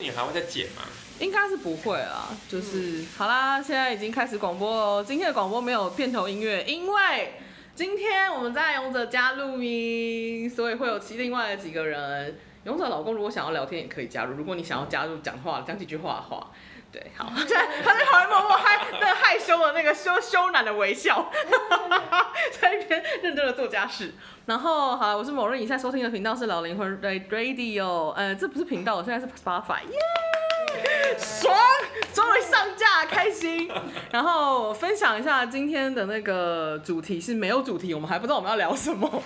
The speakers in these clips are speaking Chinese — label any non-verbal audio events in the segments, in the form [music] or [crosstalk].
你还会再剪吗？应该是不会啊，就是、嗯、好啦，现在已经开始广播了。今天的广播没有片头音乐，因为今天我们在勇者家录音，所以会有其另外的几个人。勇者老公如果想要聊天也可以加入，如果你想要加入讲话讲几句话的话，对，好。现 [laughs] 在他在旁边默默害那害羞的那个羞羞赧的微笑，[laughs] 在一边认真的做家事。然后好，我是某人，你现在收听的频道是老灵魂 Radio，呃，这不是频道，我现在是 Spotify，耶、yeah!，爽，终于上架，开心。然后分享一下今天的那个主题是没有主题，我们还不知道我们要聊什么。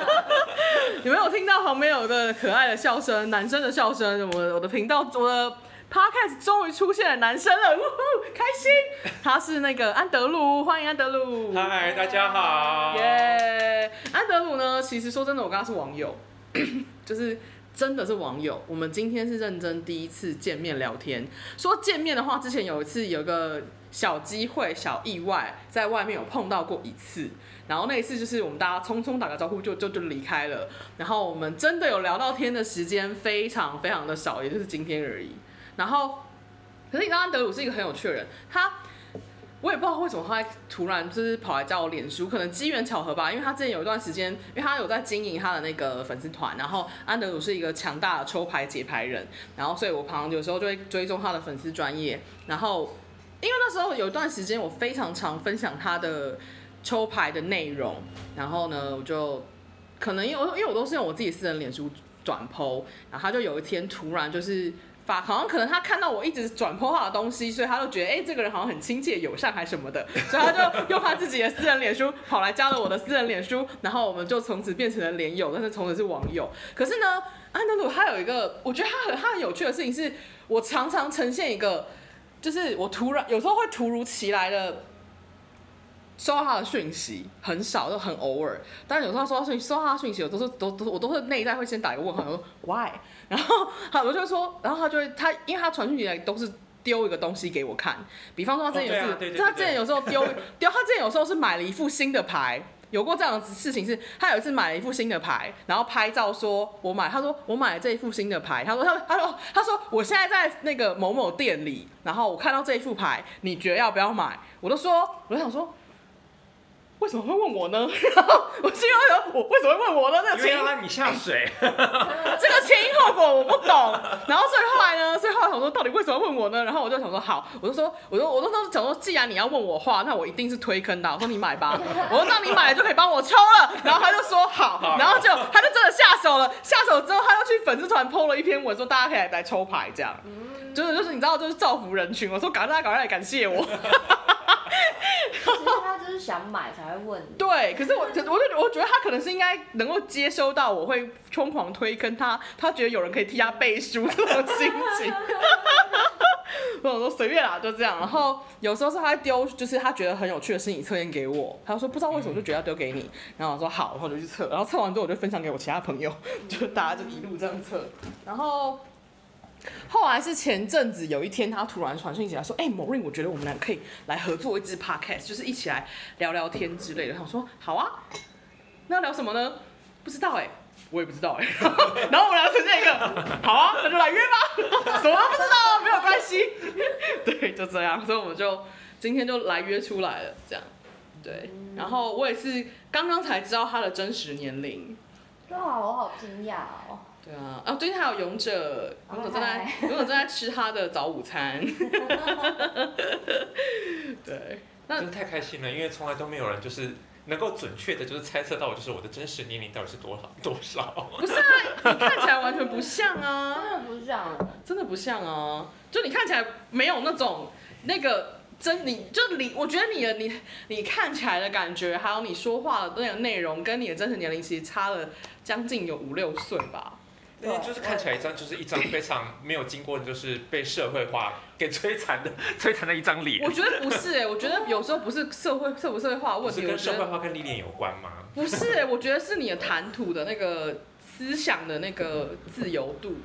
[laughs] 有没有听到旁边有个可爱的笑声，男生的笑声？我我的频道我的。Podcast 终于出现了男生了，呜呼，开心！[laughs] 他是那个安德鲁，欢迎安德鲁。嗨，大家好。耶、yeah！安德鲁呢？其实说真的，我跟他是网友，[clears throat] 就是真的是网友。我们今天是认真第一次见面聊天。说见面的话，之前有一次有个小机会、小意外，在外面有碰到过一次。然后那一次就是我们大家匆匆打个招呼就就就离开了。然后我们真的有聊到天的时间非常非常的少，也就是今天而已。然后，可是你知道安德鲁是一个很有趣的人，他我也不知道为什么他突然就是跑来加我脸书，可能机缘巧合吧，因为他之前有一段时间，因为他有在经营他的那个粉丝团，然后安德鲁是一个强大的抽牌解牌人，然后所以我旁有时候就会追踪他的粉丝专业，然后因为那时候有一段时间我非常常分享他的抽牌的内容，然后呢我就可能因为因为我都是用我自己私人脸书转 po，然后他就有一天突然就是。发好像可能他看到我一直转 po 他的东西，所以他就觉得哎、欸，这个人好像很亲切友善还什么的，[laughs] 所以他就用他自己的私人脸书跑来加了我的私人脸书，然后我们就从此变成了连友，但是从此是网友。可是呢，安德鲁他有一个，我觉得他很他很有趣的事情是，我常常呈现一个，就是我突然有时候会突如其来的。收到他的讯息很少，都很偶尔。但是有时候收到讯收到他的讯息，我都是都都我都是内在会先打一个问号，说 why。然后好，我就说，然后他就会他，因为他传讯息来都是丢一个东西给我看。比方说他之前有次，哦、他之前有时候丢丢，他之前有时候是买了一副新的牌，有过这样的事情是，他有一次买了一副新的牌，然后拍照说我买，他说我买了这一副新的牌，他说他他说他说我现在在那个某某店里，然后我看到这一副牌，你觉得要不要买？我都说，我就想说。为什么会问我呢？[laughs] 然后我心里想，我为什么会问我呢？那个情要拉你下水，[laughs] 这个前因后果我不懂。然后所以后来呢，所以后来想说，到底为什么问我呢？然后我就想说，好，我就说，我就我就说，想说，既然你要问我话，那我一定是推坑的。我说你买吧，我说那你买了就可以帮我抽了。然后他就说好，然后就他就真的下手了。下手之后，他又去粉丝团 PO 了一篇文，说大家可以来，来抽牌，这样，就是就是你知道，就是造福人群。我说赶快赶快来感谢我。[laughs] 其实他就是想买才会问你。对，可是我，我就我觉得他可能是应该能够接收到我会疯狂推坑他，他觉得有人可以替他背书这种心情。[laughs] 我说随便啦，就这样。然后有时候是他丢，就是他觉得很有趣的心理测验给我，他说不知道为什么就觉得要丢给你，然后我说好，然后我就去测，然后测完之后我就分享给我其他朋友，就大家就一路这样测，然后。后来是前阵子有一天，他突然传讯息来说：“哎、欸，某瑞，我觉得我们俩可以来合作一支 podcast，就是一起来聊聊天之类的。”我说：“好啊，那要聊什么呢？不知道哎、我也不知道哎、[laughs] 然后我们俩呈现一个，好啊，那就来约吧。什么不知道，没有关系。对，就这样，所以我们就今天就来约出来了，这样。对，然后我也是刚刚才知道他的真实年龄。哇，我好惊讶哦。”对啊，哦，最近还有勇者，勇者正在，okay. [laughs] 勇者正在吃他的早午餐。[laughs] 对，那真的太开心了，因为从来都没有人就是能够准确的，就是猜测到我就是我的真实年龄到底是多少 [laughs] 多少。不是啊，你看起来完全不像啊，真的不像，真的不像啊，就你看起来没有那种那个真，你就你，我觉得你的你你看起来的感觉，还有你说话的那个内容，跟你的真实年龄其实差了将近有五六岁吧。因为就是看起来一张就是一张非常没有经过就是被社会化给摧残的 [laughs] 摧残的一张脸。我觉得不是哎、欸，我觉得有时候不是社会社不社会化问题，是跟社会化跟历练有关吗？不是哎、欸，我觉得是你的谈吐的那个思想的那个自由度，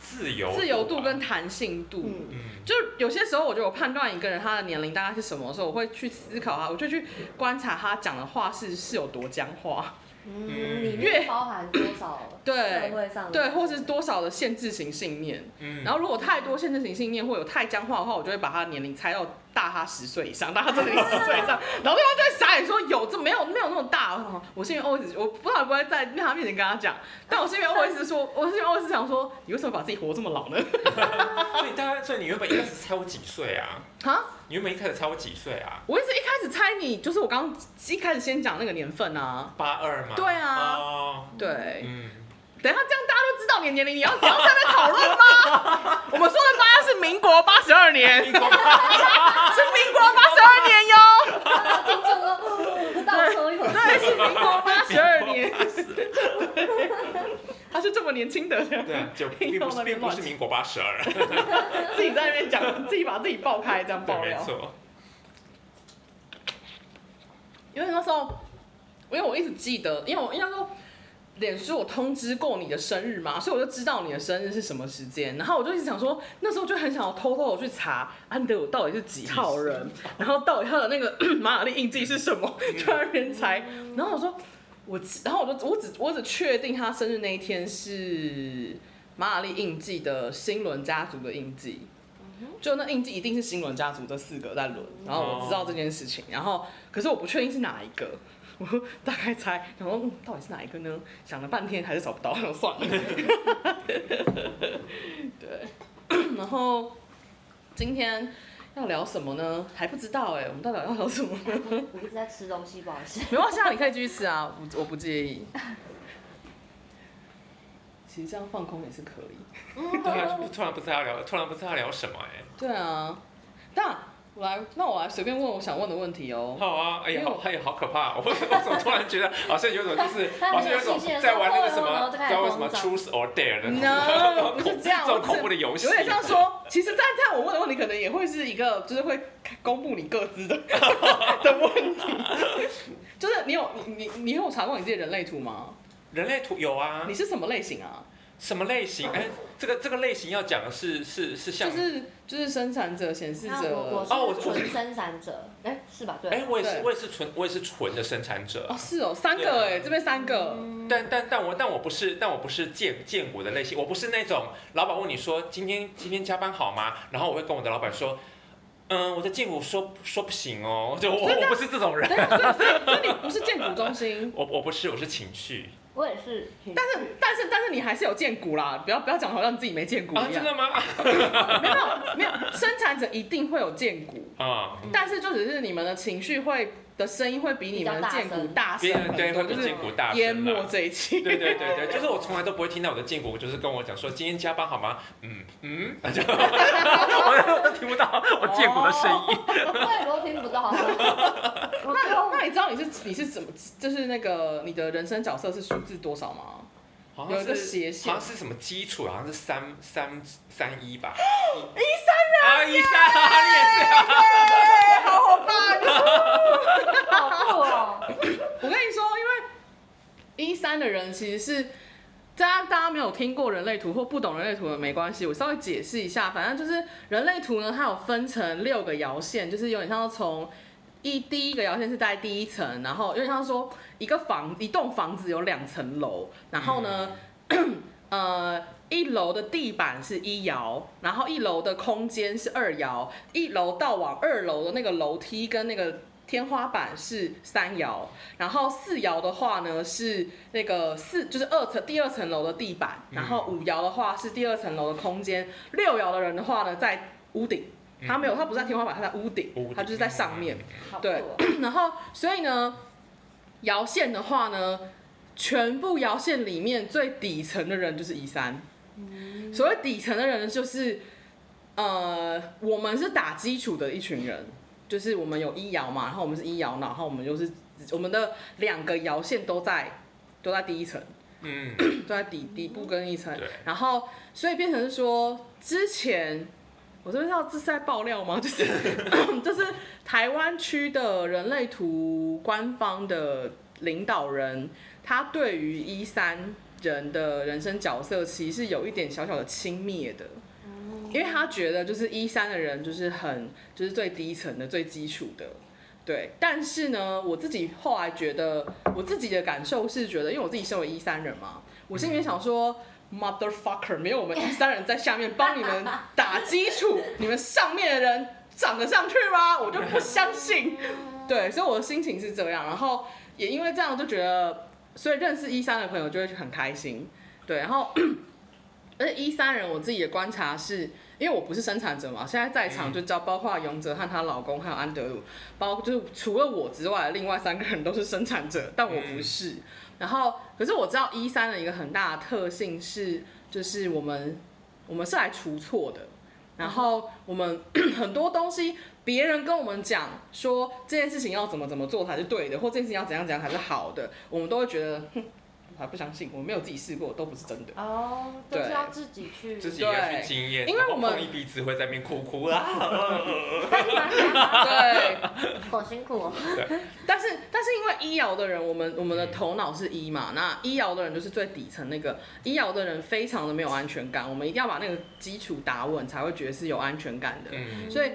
自由自由度跟弹性度。嗯，就有些时候我觉得我判断一个人他的年龄大概是什么时候，我会去思考他，我就去观察他讲的话是是有多僵化。嗯，嗯里面包含多少对社会上对，或是多少的限制型信念。嗯，然后如果太多限制型信念或有太僵化的话，我就会把他年龄猜到大他十岁以上，大他真的十岁以上，[laughs] 然后对方就会傻眼说有这没有没有那么大。我我是因为 always 我不知道会不会在他面前跟他讲，但我是因为 always 说，我是因为 always 想说，你为什么把自己活这么老呢？所以大概，所以你原本一开始猜我几岁啊？哈，你原本一开始猜我几岁啊？我一直一开始猜你，就是我刚刚一开始先讲那个年份啊。八二嘛。对啊哦，对，嗯，等下这样大家都知道你的年龄，你要你要在那边讨论吗？[laughs] 我们说的八是民国八十二年，[laughs] 是民国八十二年哟。听众都倒抽一口气。对，是民国八十二年。[laughs] 他是这么年轻的人，对啊，就并不是并不是民国八十二。自己在那边讲，自己把自己爆开，这样，爆料。没错。因为那时候，因为我一直记得，因为我应该说，脸书我通知过你的生日嘛，所以我就知道你的生日是什么时间。然后我就一直想说，那时候就很想要偷偷的去查安德鲁到底是几号人，然后到底他的那个 [coughs] 马雅历印记是什么，就在那边猜。然后我说，我，然后我就我只我只确定他生日那一天是马雅历印记的星轮家族的印记。就那印记一定是星轮家族这四个在轮，然后我知道这件事情，然后可是我不确定是哪一个，我大概猜，然后、嗯、到底是哪一个呢？想了半天还是找不到，算了。对，然后今天要聊什么呢？还不知道哎，我们到底要聊什么呢？我一直在吃东西，不好意思。没关系啊，你可以继续吃啊，我我不介意。其实这样放空也是可以。对啊，突然不知道要聊，突然不知道聊什么哎。对啊，那我来，那我来随便问我想问的问题哦。好啊，哎呀，好，哎呀，好可怕！[laughs] 我我怎么突然觉得好像有种就是，[laughs] 好像有种在玩那个什么，[laughs] 在在玩什么 Truth or Dare 的 No，不是这样，这种恐怖的游戏，有点像说，其实在这样我问的问题，可能也会是一个，就是会公布你各自的的问题。就是你有你你你有查过你自己的人类图吗？人类图有啊。你是什么类型啊？什么类型？哎，这个这个类型要讲的是是是像，就是就是生产者、显示者。哦，我是纯生产者，哎，是吧？对。哎，我也是，我也是纯，我也是纯的生产者。哦，是哦，三个哎，这边三个。但但但我但我不是，但我不是荐荐骨的类型，我不是那种老板问你说今天今天加班好吗？然后我会跟我的老板说，嗯，我在建股说说不行哦，就我我不是这种人。所以你不是建股中心。[laughs] 我我不是，我是情绪。我也是，但是但是但是你还是有见骨啦，不要不要讲好像自己没见骨一样。啊，真的吗？[laughs] 没有没有，生产者一定会有见骨啊，但是就只是你们的情绪会的声音会比你们的剑骨大声对，会比剑骨大声，淹没这一期。对对对对，就是我从来都不会听到我的剑骨，就是跟我讲说今天加班好吗？嗯嗯，[laughs] 就我都听不到我剑骨的声音，[laughs] 我也都听不到。[laughs] 那那你知道你是你是怎么，就是那个你的人生角色是数字多少吗？有一个斜线，好像是什么基础，好像是三三三一吧。[gasps] 一三人啊，一三，[laughs] 你也是啊，好好棒，[laughs] 好酷哦！我跟你说，因为一三的人其实是，大家大家没有听过人类图或不懂人类图的没关系，我稍微解释一下。反正就是人类图呢，它有分成六个爻线，就是有点像从。一第一个摇线是在第一层，然后因为他说一个房一栋房子有两层楼，然后呢，嗯、[clears throat] 呃一楼的地板是一摇，然后一楼的空间是二摇，一楼到往二楼的那个楼梯跟那个天花板是三摇，然后四摇的话呢是那个四就是二层第二层楼的地板，然后五摇的话是第二层楼的空间，六摇的人的话呢在屋顶。它没有，它不是在天花板，它在屋顶，它就是在上面。对，[clears throat] 然后所以呢，摇线的话呢，全部摇线里面最底层的人就是一三。所谓底层的人就是，呃，我们是打基础的一群人，就是我们有一摇嘛，然后我们是一摇，然后我们就是我们的两个摇线都在都在第一层，嗯，[clears throat] 都在底底部跟一层，然后所以变成是说之前。我这边要这是在爆料吗？就是就是台湾区的人类图官方的领导人，他对于一三人的人生角色，其实是有一点小小的轻蔑的，因为他觉得就是一三的人就是很就是最低层的最基础的，对，但是呢，我自己后来觉得，我自己的感受是觉得，因为我自己身为一三人嘛，我心里面想说、嗯、，motherfucker，没有我们一三人在下面帮你们打基础，你们上面的人涨得上去吗？我就不相信。[laughs] 对，所以我的心情是这样，然后也因为这样就觉得，所以认识一三的朋友就会很开心。对，然后 [clears throat] 而且一三人我自己的观察是。因为我不是生产者嘛，现在在场就叫包括永哲和她老公，还有安德鲁，包括就是除了我之外，另外三个人都是生产者，但我不是。然后，可是我知道一三的一个很大的特性是，就是我们我们是来除错的。然后我们 [clears throat] 很多东西，别人跟我们讲说这件事情要怎么怎么做才是对的，或这件事情要怎样怎样才是好的，我们都会觉得哼。我还不相信，我没有自己试过，都不是真的。哦，都是要自己去，自己要去经验。因为我们碰一鼻子会在那边哭哭啦。对，[laughs] 好辛苦哦。对。但是但是因为医疗的人，我们我们的头脑是医嘛，那医疗的人就是最底层那个医疗的人，非常的没有安全感。我们一定要把那个基础打稳，才会觉得是有安全感的。嗯。所以，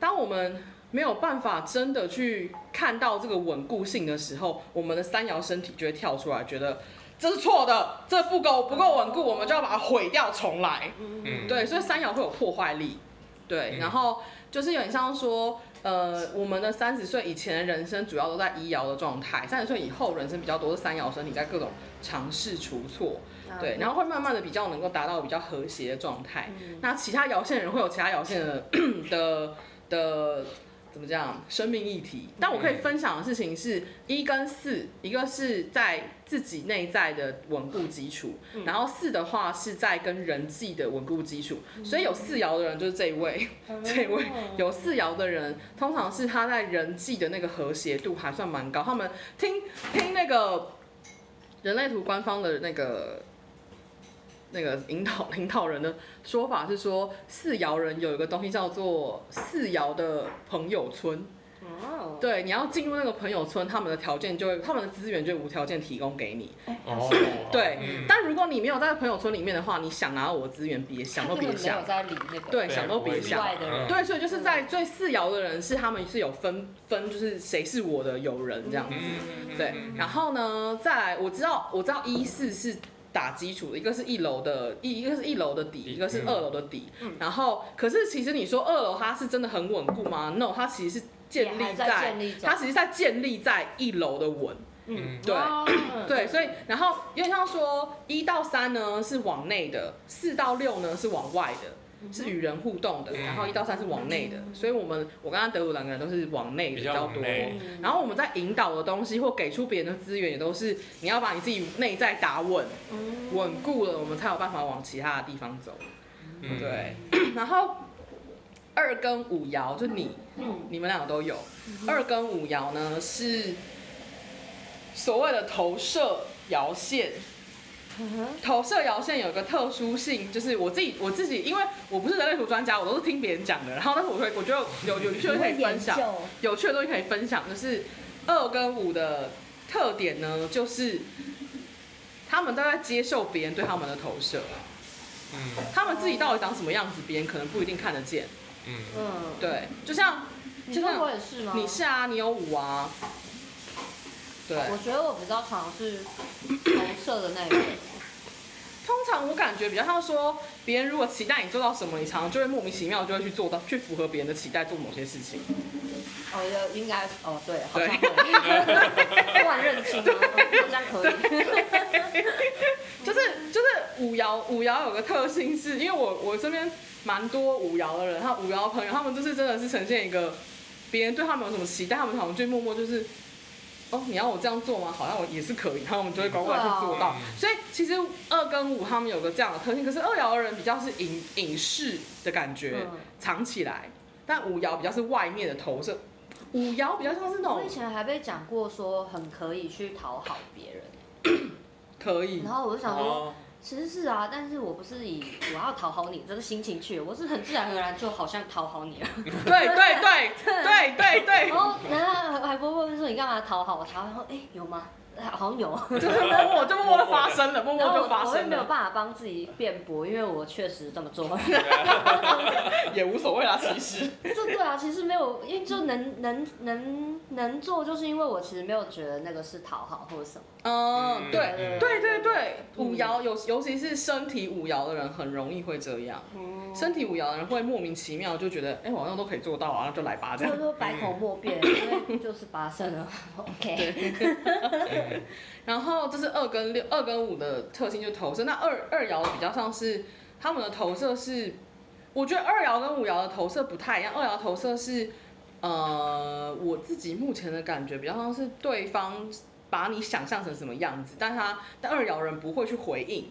当我们没有办法真的去看到这个稳固性的时候，我们的三爻身体就会跳出来，觉得这是错的，这不够不够稳固，我们就要把它毁掉重来。嗯，对，所以三爻会有破坏力。对，然后就是有点像说，呃，我们的三十岁以前的人生主要都在一爻的状态，三十岁以后人生比较多是三爻身体在各种尝试出错。对，然后会慢慢的比较能够达到比较和谐的状态。那其他爻线人会有其他爻线的的 [clears throat] 的。怎么讲？生命议题。但我可以分享的事情是一跟四，一个是在自己内在的稳固基础，然后四的话是在跟人际的稳固基础。所以有四爻的人就是这一位，[laughs] 这一位有四爻的人，通常是他在人际的那个和谐度还算蛮高。他们听听那个人类图官方的那个。那个引导领导人的说法是说，四爻人有一个东西叫做四爻的朋友村。哦。对，你要进入那个朋友村，他们的条件就会，他们的资源就会无条件提供给你。哦。对。但如果你没有在朋友村里面的话，你想拿到我的资源，别想都别想。对，想都别想。对，所以就是在最四爻的人是他们是有分分，就是谁是我的友人这样子。对。然后呢，再来，我知道我知道一四是。打基础的一个是一楼的，一一个是一楼的底，一个是二楼的底。嗯、然后，可是其实你说二楼它是真的很稳固吗？No，它其实是建立在，在它其实在建立在一楼的稳。嗯，对，哦、对，所以然后因为像说一到三呢是往内的，四到六呢是往外的。是与人互动的，然后一到三是往内的，所以我们我跟德鲁两个人都是往内比较多。然后我们在引导的东西或给出别人的资源，也都是你要把你自己内在打稳，稳固了，我们才有办法往其他的地方走。对。[coughs] 然后二跟五爻就你，你们两个都有。二跟五爻呢是所谓的投射爻线。投射摇线有个特殊性，就是我自己我自己，因为我不是人类图专家，我都是听别人讲的。然后，但是我会我觉得有有趣的可以分享，有趣的东西可以分享，就是二跟五的特点呢，就是他们都在接受别人对他们的投射。嗯，他们自己到底长什么样子，别人可能不一定看得见。嗯嗯，对，就像就像我也是吗？你是啊，你有五啊。对，我觉得我比较常是 [coughs] 投射的那一个。通常我感觉比较像说，别人如果期待你做到什么，你常常就会莫名其妙就会去做到，去符合别人的期待做某些事情。哦，应该哦，对，好像可以。[laughs] 突然认清了，好像可以。就是就是五爻五爻有个特性是，因为我我身边蛮多五爻的人，他五爻朋友，他们就是真的是呈现一个，别人对他们有什么期待，他们好像就默默就是。哦，你要我这样做吗？好像我也是可以，然后我们就会乖乖去做到。所以其实二跟五他们有个这样的特性，可是二爻的人比较是隐隐士的感觉，藏起来；但五爻比较是外面的投射。五爻比较像是那种。我以前还被讲过说很可以去讨好别人，可以。然后我就想说。其实是啊，但是我不是以我要讨好你这个心情去，我是很自然而然就好像讨好你了。[laughs] 对对对对对对。然后然后还不会问说你干嘛讨好我？然后哎有吗？好像有。就是默默就默默的发生了，默默就发生了。我也没有办法帮自己辩驳，因为我确实这么做。[laughs] 也无所谓啦，其实。就对啊，其实没有，因为就能能能能做，就是因为我其实没有觉得那个是讨好或者什么。嗯，对嗯对对对，五爻有尤其是身体五爻的人，很容易会这样。嗯，身体五爻的人会莫名其妙就觉得，哎，我好像都可以做到啊，那就来吧，这样。就是说百口莫辩，因为就是八胜了。[laughs] OK。[laughs] 然后这是二跟六、二跟五的特性，就投射。那二二爻的比较像是他们的投射是，我觉得二爻跟五爻的投射不太一样。二爻投射是，呃，我自己目前的感觉比较像是对方把你想象成什么样子，但他但二爻人不会去回应，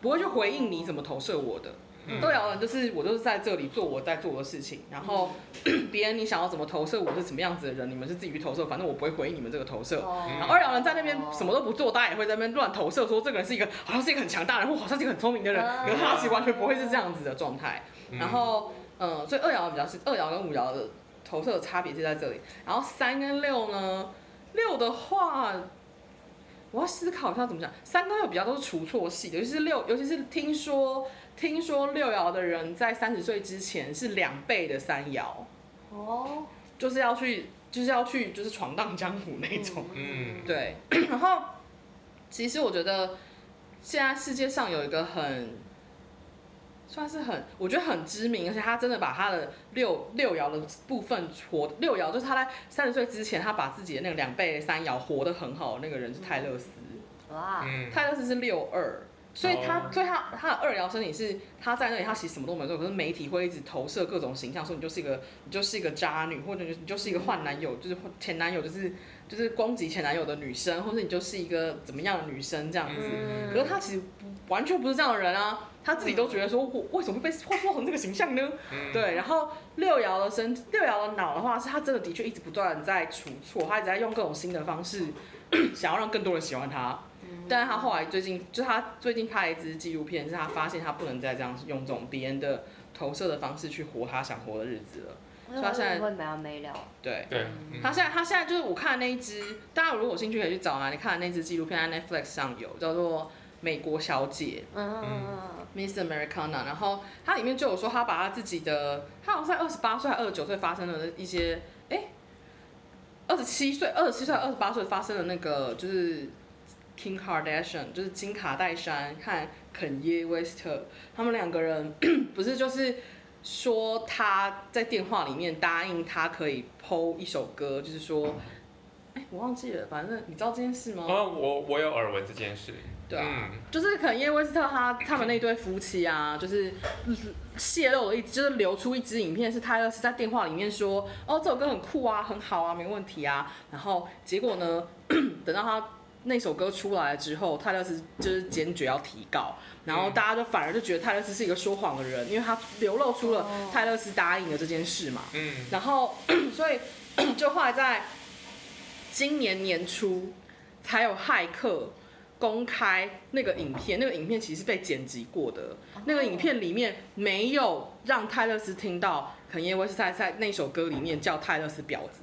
不会去回应你怎么投射我的。嗯二爻人就是我就是在这里做我在做的事情，然后 [clears throat] 别人你想要怎么投射我是什么样子的人，你们是自己去投射，反正我不会回应你们这个投射。哦然后二爻人在那边什么都不做，大家也会在那边乱投射，说这个人是一个好像是一个很强大的人，或好像是一个很聪明的人，可是他其实完全不会是这样子的状态。嗯然后，嗯，所以二爻比较是二爻跟五爻的投射的差别是在这里。然后三跟六呢，六的话，我要思考一下怎么讲。三跟六比较都是除错系的，尤其是六，尤其是听说听说六爻的人在三十岁之前是两倍的三爻，哦，就是要去就是要去就是闯荡江湖那种。嗯，对，[coughs] 然后其实我觉得现在世界上有一个很算是很，我觉得很知名，而且他真的把他的六六爻的部分活六爻，就是他在三十岁之前，他把自己的那个两倍三爻活得很好那个人是泰勒斯，哇，嗯，泰勒斯是六二。所以他，哦所以他他的二爻身体是他在那里，他其实什么都没有做，可是媒体会一直投射各种形象，说你就是一个你就是一个渣女，或者你就是一个换男友，就是前男友就是就是攻击前男友的女生，或者你就是一个怎么样的女生这样子。嗯可是他其实不完全不是这样的人啊，他自己都觉得说，我为什么会被画塑成这个形象呢？嗯，对，然后六爻的身，六爻的脑的话，是他真的的确一直不断在出错，他一直在用各种新的方式，[coughs] 想要让更多人喜欢他。但是他后来最近，就是他最近拍了一支纪录片，是他发现他不能再这样用这种别人的投射的方式去活他想活的日子了。所以他现在会没完没了。对，对，嗯他现在他现在就是我看的那一支，大家如果有兴趣可以去找啊，你看的那支纪录片在 Netflix 上有，叫做《美国小姐》。嗯嗯嗯 Miss Americana，然后它里面就有说，他把他自己的，他好像在二十八岁还二十九岁发生的一些，哎，二十七岁、二十七岁、二十八岁发生的那个，就是 Kim Kardashian，就是金卡戴珊和肯耶威斯特，他们两个人不是就是说他在电话里面答应他可以 PO 一首歌，就是说，哎，我忘记了，反正你知道这件事吗？哦，我我有耳闻这件事，对啊。嗯就是肯耶威斯特他他们那对夫妻啊，就是泄露了一，就是流出一支影片，是泰勒斯在电话里面说，哦，这首歌很酷啊，很好啊，没问题啊。然后结果呢，[coughs] 等到他那首歌出来了之后，泰勒斯就是坚决要提告，然后大家就反而就觉得泰勒斯是一个说谎的人，因为他流露出了泰勒斯答应的这件事嘛。嗯。然后所以就后来在今年年初才有骇客公开那个影片，那个影片其实是被剪辑过的，那个影片里面没有让泰勒斯听到肯耶威斯在在那首歌里面叫泰勒斯婊子，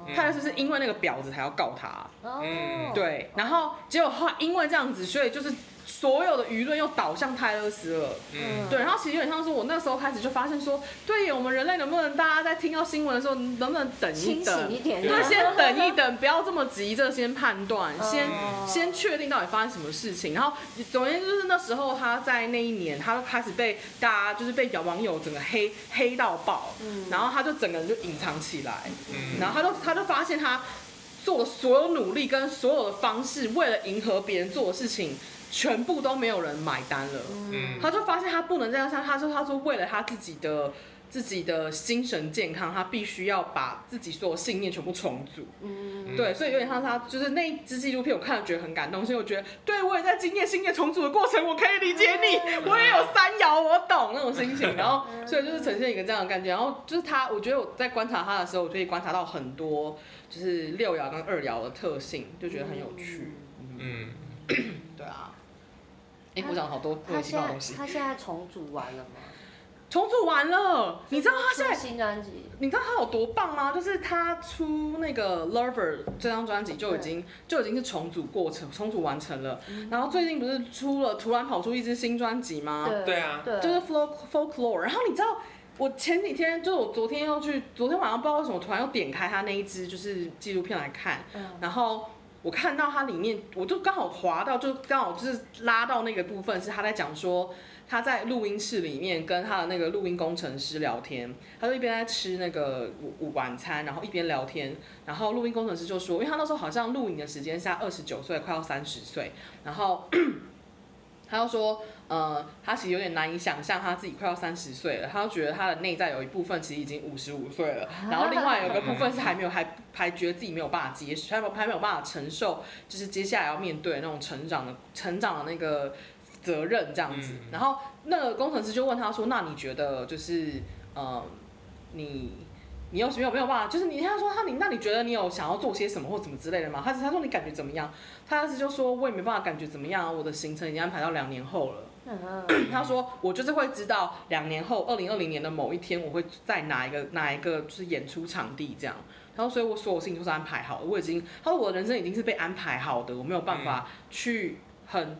哦嗯。泰勒斯是因为那个婊子才要告他，哦。嗯，对，然后结果后来因为这样子，所以就是所有的舆论又倒向泰勒斯了。嗯对，然后其实有点像是我那时候开始就发现说，对我们人类能不能大家在听到新闻的时候，能不能等一清等醒？一点。对，先等一等，不要这么急着先判断，先哦先确定到底发生什么事情。然后总而言之，就是那时候他在那一年，他就开始被大家就是被网友整个黑黑到爆，嗯然后他就整个人就隐藏起来，嗯然后他就他就发现他做的所有努力跟所有的方式，为了迎合别人做的事情，全部都没有人买单了。嗯。他就发现他不能这样，像他说他说为了他自己的自己的精神健康，他必须要把自己所有信念全部重组。嗯，对，所以有点像他就是那一支纪录片，我看了觉得很感动，所以我觉得对我也在经验信念重组的过程，我可以理解你，我也有三爻，我懂那种心情，然后所以就是呈现一个这样的感觉，然后就是他，我觉得我在观察他的时候，我可以观察到很多就是六爻跟二爻的特性，就觉得很有趣。嗯，对啊，哎、我讲了好多莫名其他现在妙的东西。他现在重组完了吗？重组完了，你知道他现在新专辑？你知道他有多棒吗？就是他出那个《Lover》这张专辑就已经就已经是重组过程，重组完成了。然后最近不是出了突然跑出一支新专辑吗？对对啊，就是 Folk Folklore。然后你知道我前几天就是我昨天要去，昨天晚上不知道为什么突然又点开他那一支就是纪录片来看，嗯、然后我看到它里面，我就刚好滑到，就刚好就是拉到那个部分是他在讲说。他在录音室里面跟他的那个录音工程师聊天，他就一边在吃那个午午晚餐，然后一边聊天。然后录音工程师就说，因为他那时候好像录影的时间是在二十九岁，快要三十岁。然后 [clears throat] 他又说，呃，他其实有点难以想象他自己快要三十岁了。他就觉得他的内在有一部分其实已经五十五岁了，然后另外有一个部分是还没有还还觉得自己没有办法接受，还没有还没有办法承受，就是接下来要面对那种成长的成长的那个。责任这样子，然后那个工程师就问他说：“那你觉得就是，呃，你你有没有没有办法？就是你他说他你那你觉得你有想要做些什么或怎么之类的吗？”他他说你感觉怎么样？他当时就说：“我也没办法感觉怎么样，我的行程已经安排到两年后了。”他说：“我就是会知道两年后，二零二零年的某一天，我会在哪一个哪一个就是演出场地这样。然后所以我所有事情都是安排好的，我已经他说我的人生已经是被安排好的，我没有办法去很。”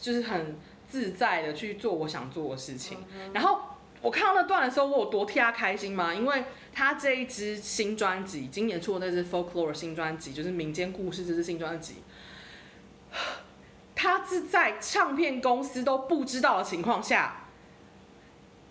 就是很自在的去做我想做的事情。然后我看到那段的时候，我有多替他开心吗？因为他这一支新专辑，今年出的那支 Folklore 新专辑，就是民间故事这支新专辑，他是在唱片公司都不知道的情况下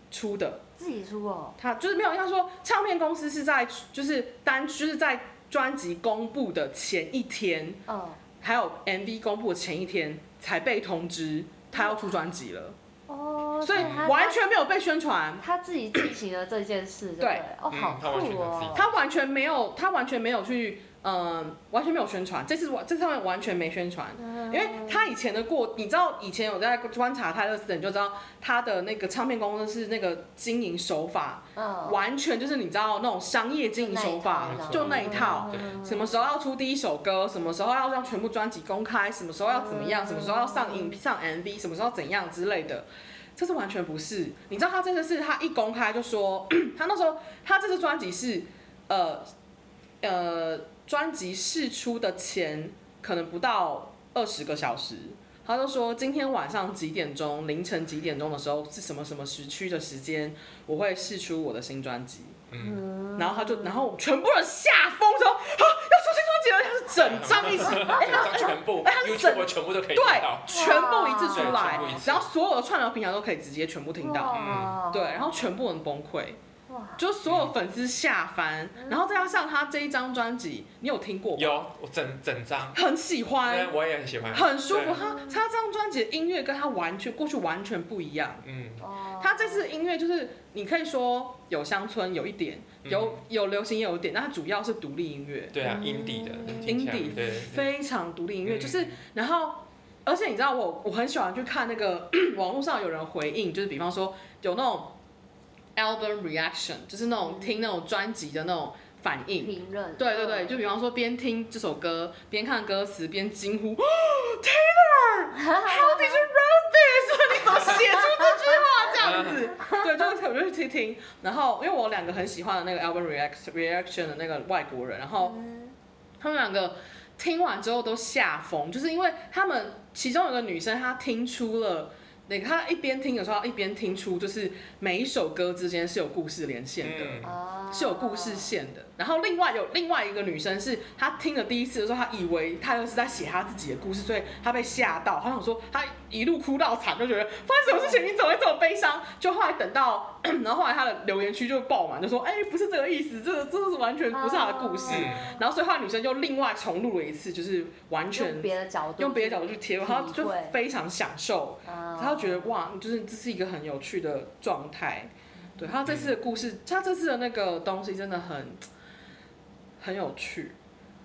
出的。自己出哦。他就是没有，他说唱片公司是在就是单就是在专辑公布的前一天，嗯，还有 MV 公布的前一天。才被通知他要出专辑了，哦，所以完全没有被宣传，他自己进行了这件事，对，对，哦，好酷哦，他完全没有，他完全没有去。嗯，完全没有宣传，这次完这上面完全没宣传，因为他以前的过，你知道以前有在观察泰勒斯，你就知道他的那个唱片公司是那个经营手法，嗯，完全就是你知道那种商业经营手法，就那一套，什么时候要出第一首歌，什么时候要让全部专辑公开，什么时候要怎么样，什么时候要上影上 MV，什么时候怎样之类的，这是完全不是。你知道他这次是他一公开就说，[clears throat] 他那时候他这个专辑是，呃，呃。专辑试出的前可能不到二十个小时，他就说今天晚上几点钟，凌晨几点钟的时候是什么什么时区的时间，我会试出我的新专辑。嗯，然后他就，然后全部人吓疯说，啊，要出新专辑了，他是整张一起，[laughs] 哎，他全部，哎，他是整全部都可以对，全部一次出来，然后所有的串流平台都可以直接全部听到，嗯，对，然后全部人崩溃。就所有粉丝下凡，嗯、然后再加上他这一张专辑，你有听过吗？有，我整整张。很喜欢，我也很喜欢，很舒服。他他这张专辑的音乐跟他完全过去完全不一样。嗯，他这次音乐就是你可以说有乡村有一点，有有流行也有一点，但他主要是独立音乐。对啊，indie 的，indie 非常独立音乐，就是然后而且你知道我我很喜欢去看那个 [clears throat] 网络上有人回应，就是比方说有那种。Album reaction 就是那种听那种专辑的那种反应，评论。对对对，就比方说边听这首歌，边看歌词，边惊呼，[laughs] Taylor，How did you write this？[laughs] 你怎么写出这句话这样子？对，就是我就去听。然后因为我两个很喜欢的那个 album reaction reaction 的那个外国人，然后他们两个听完之后都吓疯，就是因为他们其中有个女生她听出了。那个他一边听的时候，一边听出就是每一首歌之间是有故事连线的，嗯、是有故事线的。然后另外有另外一个女生是，她听了第一次的时候，她以为她又是在写她自己的故事，所以她被吓到，她想说她一路哭到惨，就觉得发生什么事情，你怎么会这么悲伤？就后来等到，[clears throat] 然后后来她的留言区就爆满，就说哎、欸，不是这个意思，这个这个是完全不是她的故事。嗯、然后所以后来女生就另外重录了一次，就是完全用别的角度，用别的角度去贴，然后就非常享受，她就觉得哇，就是这是一个很有趣的状态。对，她这次的故事，她这次的那个东西真的很。很有趣，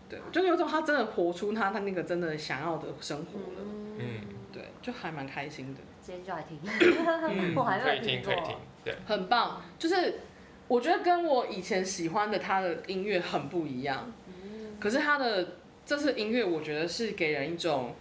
对，就有种他真的活出他他那个真的想要的生活了，嗯，对，就还蛮开心的。今天就来听，嗯、[laughs] 我还没有听过，可以听，可以听，对，很棒。就是我觉得跟我以前喜欢的他的音乐很不一样，嗯、可是他的这次音乐，我觉得是给人一种，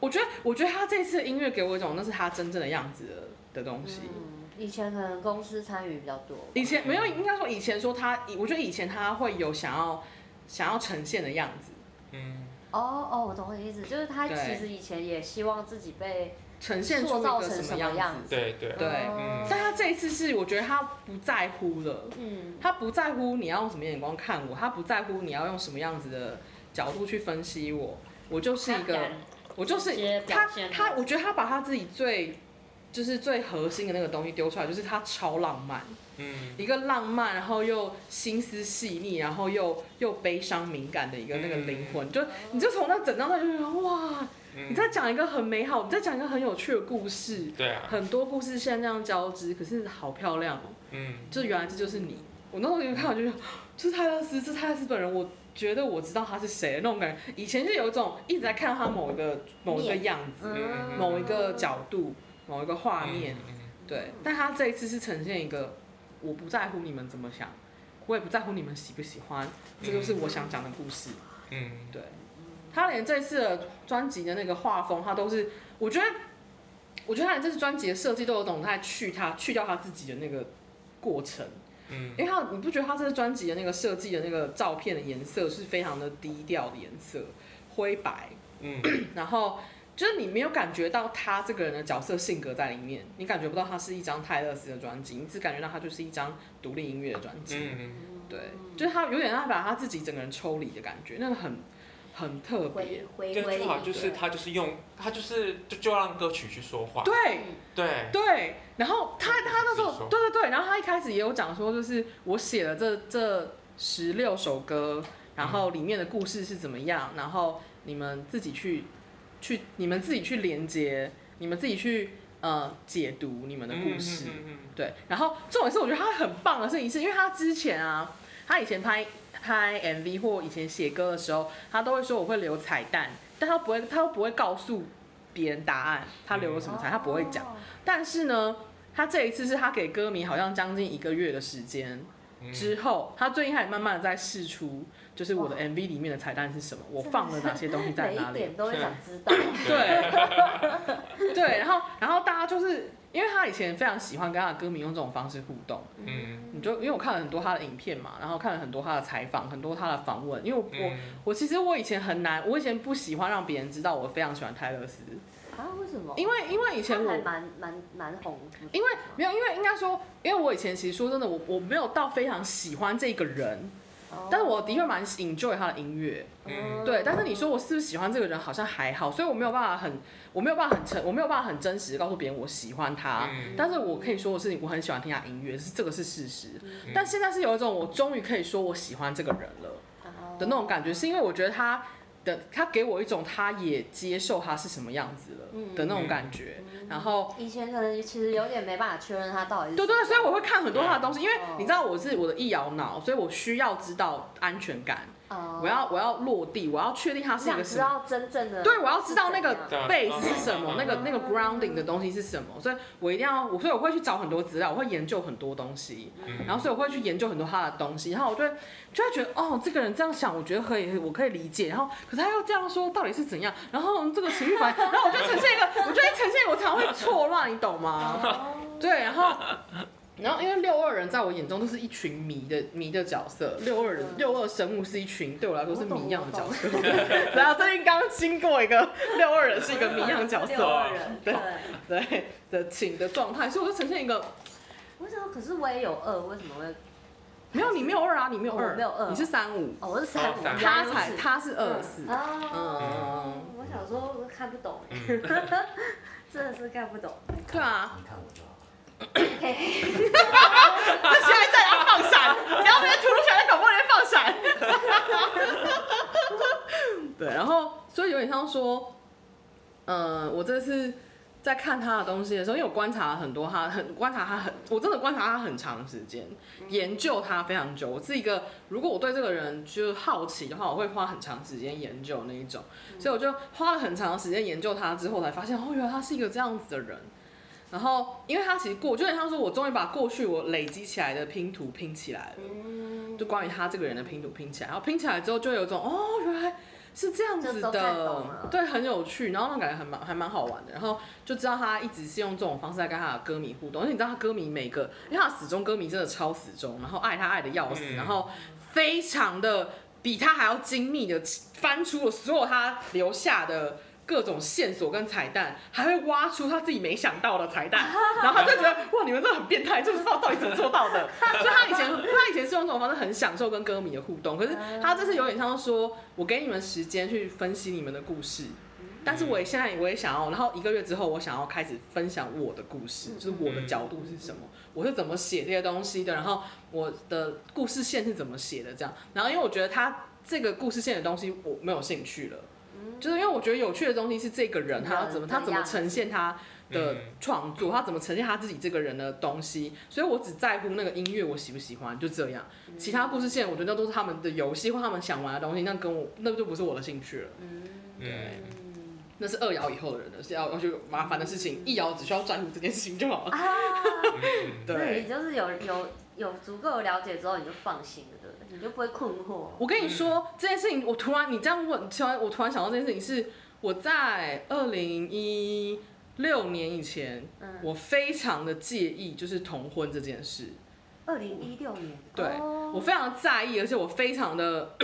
我觉得，我觉得他这次音乐给我一种那是他真正的样子的的东西。嗯以前可能公司参与比较多，以前没有，应该说以前说他，我觉得以前他会有想要想要呈现的样子。嗯。哦哦，我懂你意思，就是他其实以前也希望自己被呈现出一个什么样子。对对对，嗯。但他这一次是，我觉得他不在乎了。嗯。他不在乎你要用什么眼光看我，他不在乎你要用什么样子的角度去分析我。我就是一个，我就是他他，我觉得他把他自己最就是最核心的那个东西丢出来，就是它超浪漫。嗯。一个浪漫，然后又心思细腻，然后又又悲伤敏感的一个那个灵魂，就你就从那整张那就觉得哇。你在讲一个很美好，你在讲一个很有趣的故事。对啊。很多故事现在这样交织，可是好漂亮哦。嗯。就原来这就是你。我那时候一看，我就觉得，[gasps] 这是泰勒斯，这是泰勒斯本人。我觉得我知道他是谁的那种感觉。以前就有一种一直在看他某一个某一个样子，某一个角度，某一个画面。对。但他这一次是呈现一个，我不在乎你们怎么想，我也不在乎你们喜不喜欢，这就是我想讲的故事。嗯。对。他连这次的专辑的那个画风，他都是，我觉得，我觉得他连这次专辑的设计都有种在去他去掉他自己的那个过程，嗯，因为他你不觉得他这次专辑的那个设计的那个照片的颜色是非常的低调的颜色，灰白，嗯，[clears throat] 然后就是你没有感觉到他这个人的角色性格在里面，你感觉不到他是一张泰勒斯的专辑，你只感觉到他就是一张独立音乐的专辑，嗯，对，就是他有点让他把他自己整个人抽离的感觉，那个很。很特别，就最好就是他就是用他就是就就让歌曲去说话。对对对，然后他他那时候对对对，然后他一开始也有讲说，就是我写了这这十六首歌，然后里面的故事是怎么样，然后你们自己去去你们自己去连接，你们自己去呃解读你们的故事。对，然后这种是我觉得他很棒的事情，是因为他之前啊，他以前拍。拍 MV 或以前写歌的时候，他都会说我会留彩蛋，但他不会，他都不会告诉别人答案，他留了什么彩，他不会讲。但是呢，他这一次是他给歌迷好像将近一个月的时间之后，他最近开始慢慢的在试出，就是我的 MV 里面的彩蛋是什么，我放了哪些东西在哪里，每一点都会想知道。对，[laughs] 对，然后然后大家就是。因为他以前非常喜欢跟他的歌迷用这种方式互动，嗯，你就因为我看了很多他的影片嘛，然后看了很多他的采访，很多他的访问。因为我、嗯、我我其实我以前很难，我以前不喜欢让别人知道我非常喜欢泰勒丝。啊？为什么？因为因为以前我还蛮蛮蛮红。因为没有，因为应该说，因为我以前其实说真的，我我没有到非常喜欢这个人。但是我的确蛮 enjoy 他的音乐，嗯，对。但是你说我是不是喜欢这个人，好像还好，所以我没有办法很，我没有办法很诚，我没有办法很真实的告诉别人我喜欢他。嗯、但是我可以说的是，我很喜欢听他音乐，是这个是事实。嗯、但现在是有一种我终于可以说我喜欢这个人了的那种感觉，是因为我觉得他。的他给我一种他也接受他是什么样子了的那种感觉，然后以前可能其实有点没办法确认他到底是。对对，所以我会看很多他的东西，因为你知道我是我的易摇脑，所以我需要知道安全感。我要我要落地，我要确定它是一个什么。真正的。对，我要知道那个 base 是什么，那个那个 grounding 的东西是什么，所以我一定要，我所以我会去找很多资料，我会研究很多东西，然后所以我会去研究很多他的东西，然后我就会就会觉得哦，这个人这样想，我觉得可以，我可以理解，然后可是他又这样说，到底是怎样？然后这个情绪反应，然后我就呈现一个，我就会呈现，我常会错乱，你懂吗？对，然后。然后，因为六二人在我眼中都是一群迷的迷的角色，六二人六二生物是一群对我来说是迷一样的角色。[laughs] 然后最近刚经过一个六二人是一个迷一样的角色，六二人对对的情的状态，所以我就呈现一个。为什么？可是我也有二，为什么会？没有，你没有二啊，你没有二，没有二，你是三五。哦，我是三五，他才他是二四。嗯，我小时候看不懂，[laughs] 真的是看不懂。对啊。这现在在要放闪，然后那些突如其来的广播里面放闪。[laughs] 对，然后所以有点像说，呃，我这次在看他的东西的时候，因为我观察了很多他，很观察他很，我真的观察他很长时间，研究他非常久。我是一个，如果我对这个人就好奇的话，我会花很长时间研究那一种。所以我就花了很长时间研究他之后，才发现哦，原来他是一个这样子的人。然后，因为他其实过，就像他说，我终于把过去我累积起来的拼图拼起来了，就关于他这个人的拼图拼起来，然后拼起来之后就有一种哦，原来是这样子的，对，很有趣，然后那感觉还蛮还蛮好玩的，然后就知道他一直是用这种方式在跟他的歌迷互动，而且你知道他歌迷每个，因为他始终歌迷真的超死忠，然后爱他爱的要死，然后非常的比他还要精密的翻出了所有他留下的。各种线索跟彩蛋，还会挖出他自己没想到的彩蛋，[laughs] 然后他就觉得哇，你们真的很变态，就是不知道到底怎么做到的。[laughs] 所以他以前他以前是用这种方式很享受跟歌迷的互动，可是他这次有点像说，我给你们时间去分析你们的故事，但是我也现在我也想要，然后一个月之后我想要开始分享我的故事，就是我的角度是什么，我是怎么写这些东西的，然后我的故事线是怎么写的这样，然后因为我觉得他这个故事线的东西我没有兴趣了。就是因为我觉得有趣的东西是这个人他怎么他怎么呈现他的创作，他怎么呈现他自己这个人的东西，所以我只在乎那个音乐我喜不喜欢，就这样。其他故事线我觉得那都是他们的游戏或他们想玩的东西，那跟我那就不是我的兴趣了。对，那是二爻以后的人的，是要要去麻烦的事情，一爻只需要专注这件事情就好了。对，你就是有有有足够的了解之后，你就放心了。你就不会困惑。我跟你说、嗯、这件事情，我突然你这样问，突然我突然想到这件事情是我在二零一六年以前，嗯、我非常的介意就是同婚这件事。二零一六年，对、哦、我非常在意，而且我非常的。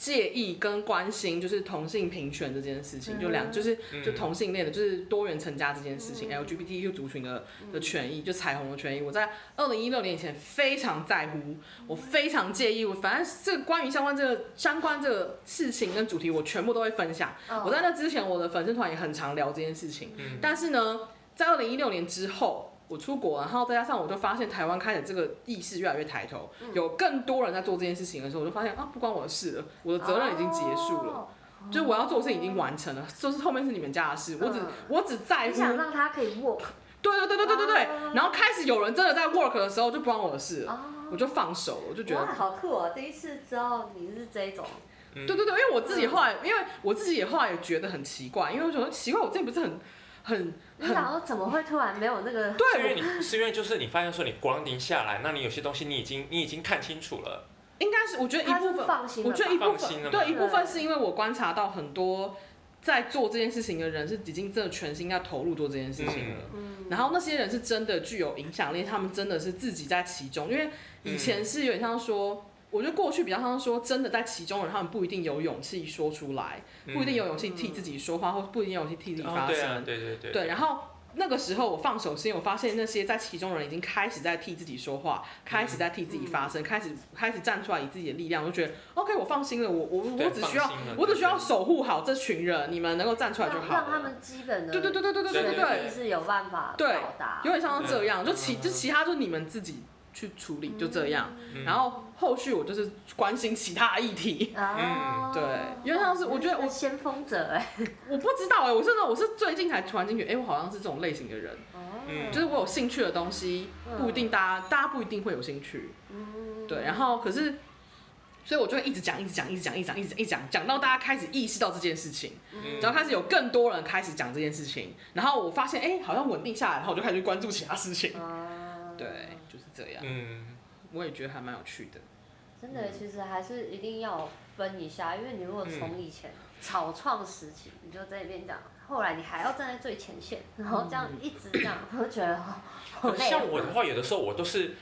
介意跟关心就是同性平权这件事情，嗯、就两就是就同性恋的，就是多元成家这件事情、嗯、，LGBTQ 族群的的权益，就彩虹的权益。我在二零一六年以前非常在乎，我非常介意。我反正这关于相关这个相关这个事情跟主题，我全部都会分享。哦、我在那之前，我的粉丝团也很常聊这件事情。嗯、但是呢，在二零一六年之后。我出国，然后再加上我就发现台湾开始这个意识越来越抬头，嗯、有更多人在做这件事情的时候，我就发现啊，不关我的事了，我的责任已经结束了，哦、就我要做的事已经完成了，就是后面是你们家的事，我只、嗯、我只在乎想让他可以 work，对对对对对对对，哦、然后开始有人真的在 work 的时候，就不关我的事我就放手了，我就觉得好酷哦，第一次知道你是这种，对对对，因为我自己后来，因为我自己也后来也觉得很奇怪，因为我觉得奇怪，我自己不是很。很，你想说怎么会突然没有那个？对，是因为你是因为就是你发现说你光停下来，那你有些东西你已经你已经看清楚了。应该是我觉得一部分，我觉得一部分对一部分是因为我观察到很多在做这件事情的人是已经真的全心在投入做这件事情了。嗯。然后那些人是真的具有影响力，他们真的是自己在其中，因为以前是有点像说。我觉得过去比较像说，真的在其中人，他们不一定有勇气说出来，不一定有勇气替自己说话，或不一定有勇气替自己发声。对对对。对，然后那个时候我放手，是因为我发现那些在其中人已经开始在替自己说话，开始在替自己发声，开始开始站出来以自己的力量，我就觉得 OK，我放心了。我我我只需要我只需要守护好这群人，你们能够站出来就好。让他们基本的对对对对对对对对是有办法对，有点像这样，就其就其他就是你们自己。去处理就这样，嗯、然后后续我就是关心其他议题，嗯，[laughs] 对，因为像是我觉得我先锋者哎，[laughs] 我不知道哎，我真的我是最近才突然进去，哎，我好像是这种类型的人，嗯，就是我有兴趣的东西不一定大家大家不一定会有兴趣，嗯，对，然后可是，所以我就会一直讲一直讲一直讲一直讲一直一直讲讲到大家开始意识到这件事情，嗯，然后开始有更多人开始讲这件事情，然后我发现哎好像稳定下来，然后我就开始关注其他事情，对。这样，嗯，我也觉得还蛮有趣的。真的，其实还是一定要分一下，因为你如果从以前草创时期，你就在那边讲，后来你还要站在最前线，然后这样一直这样，我就觉得好累。像我的话，有的时候我都是。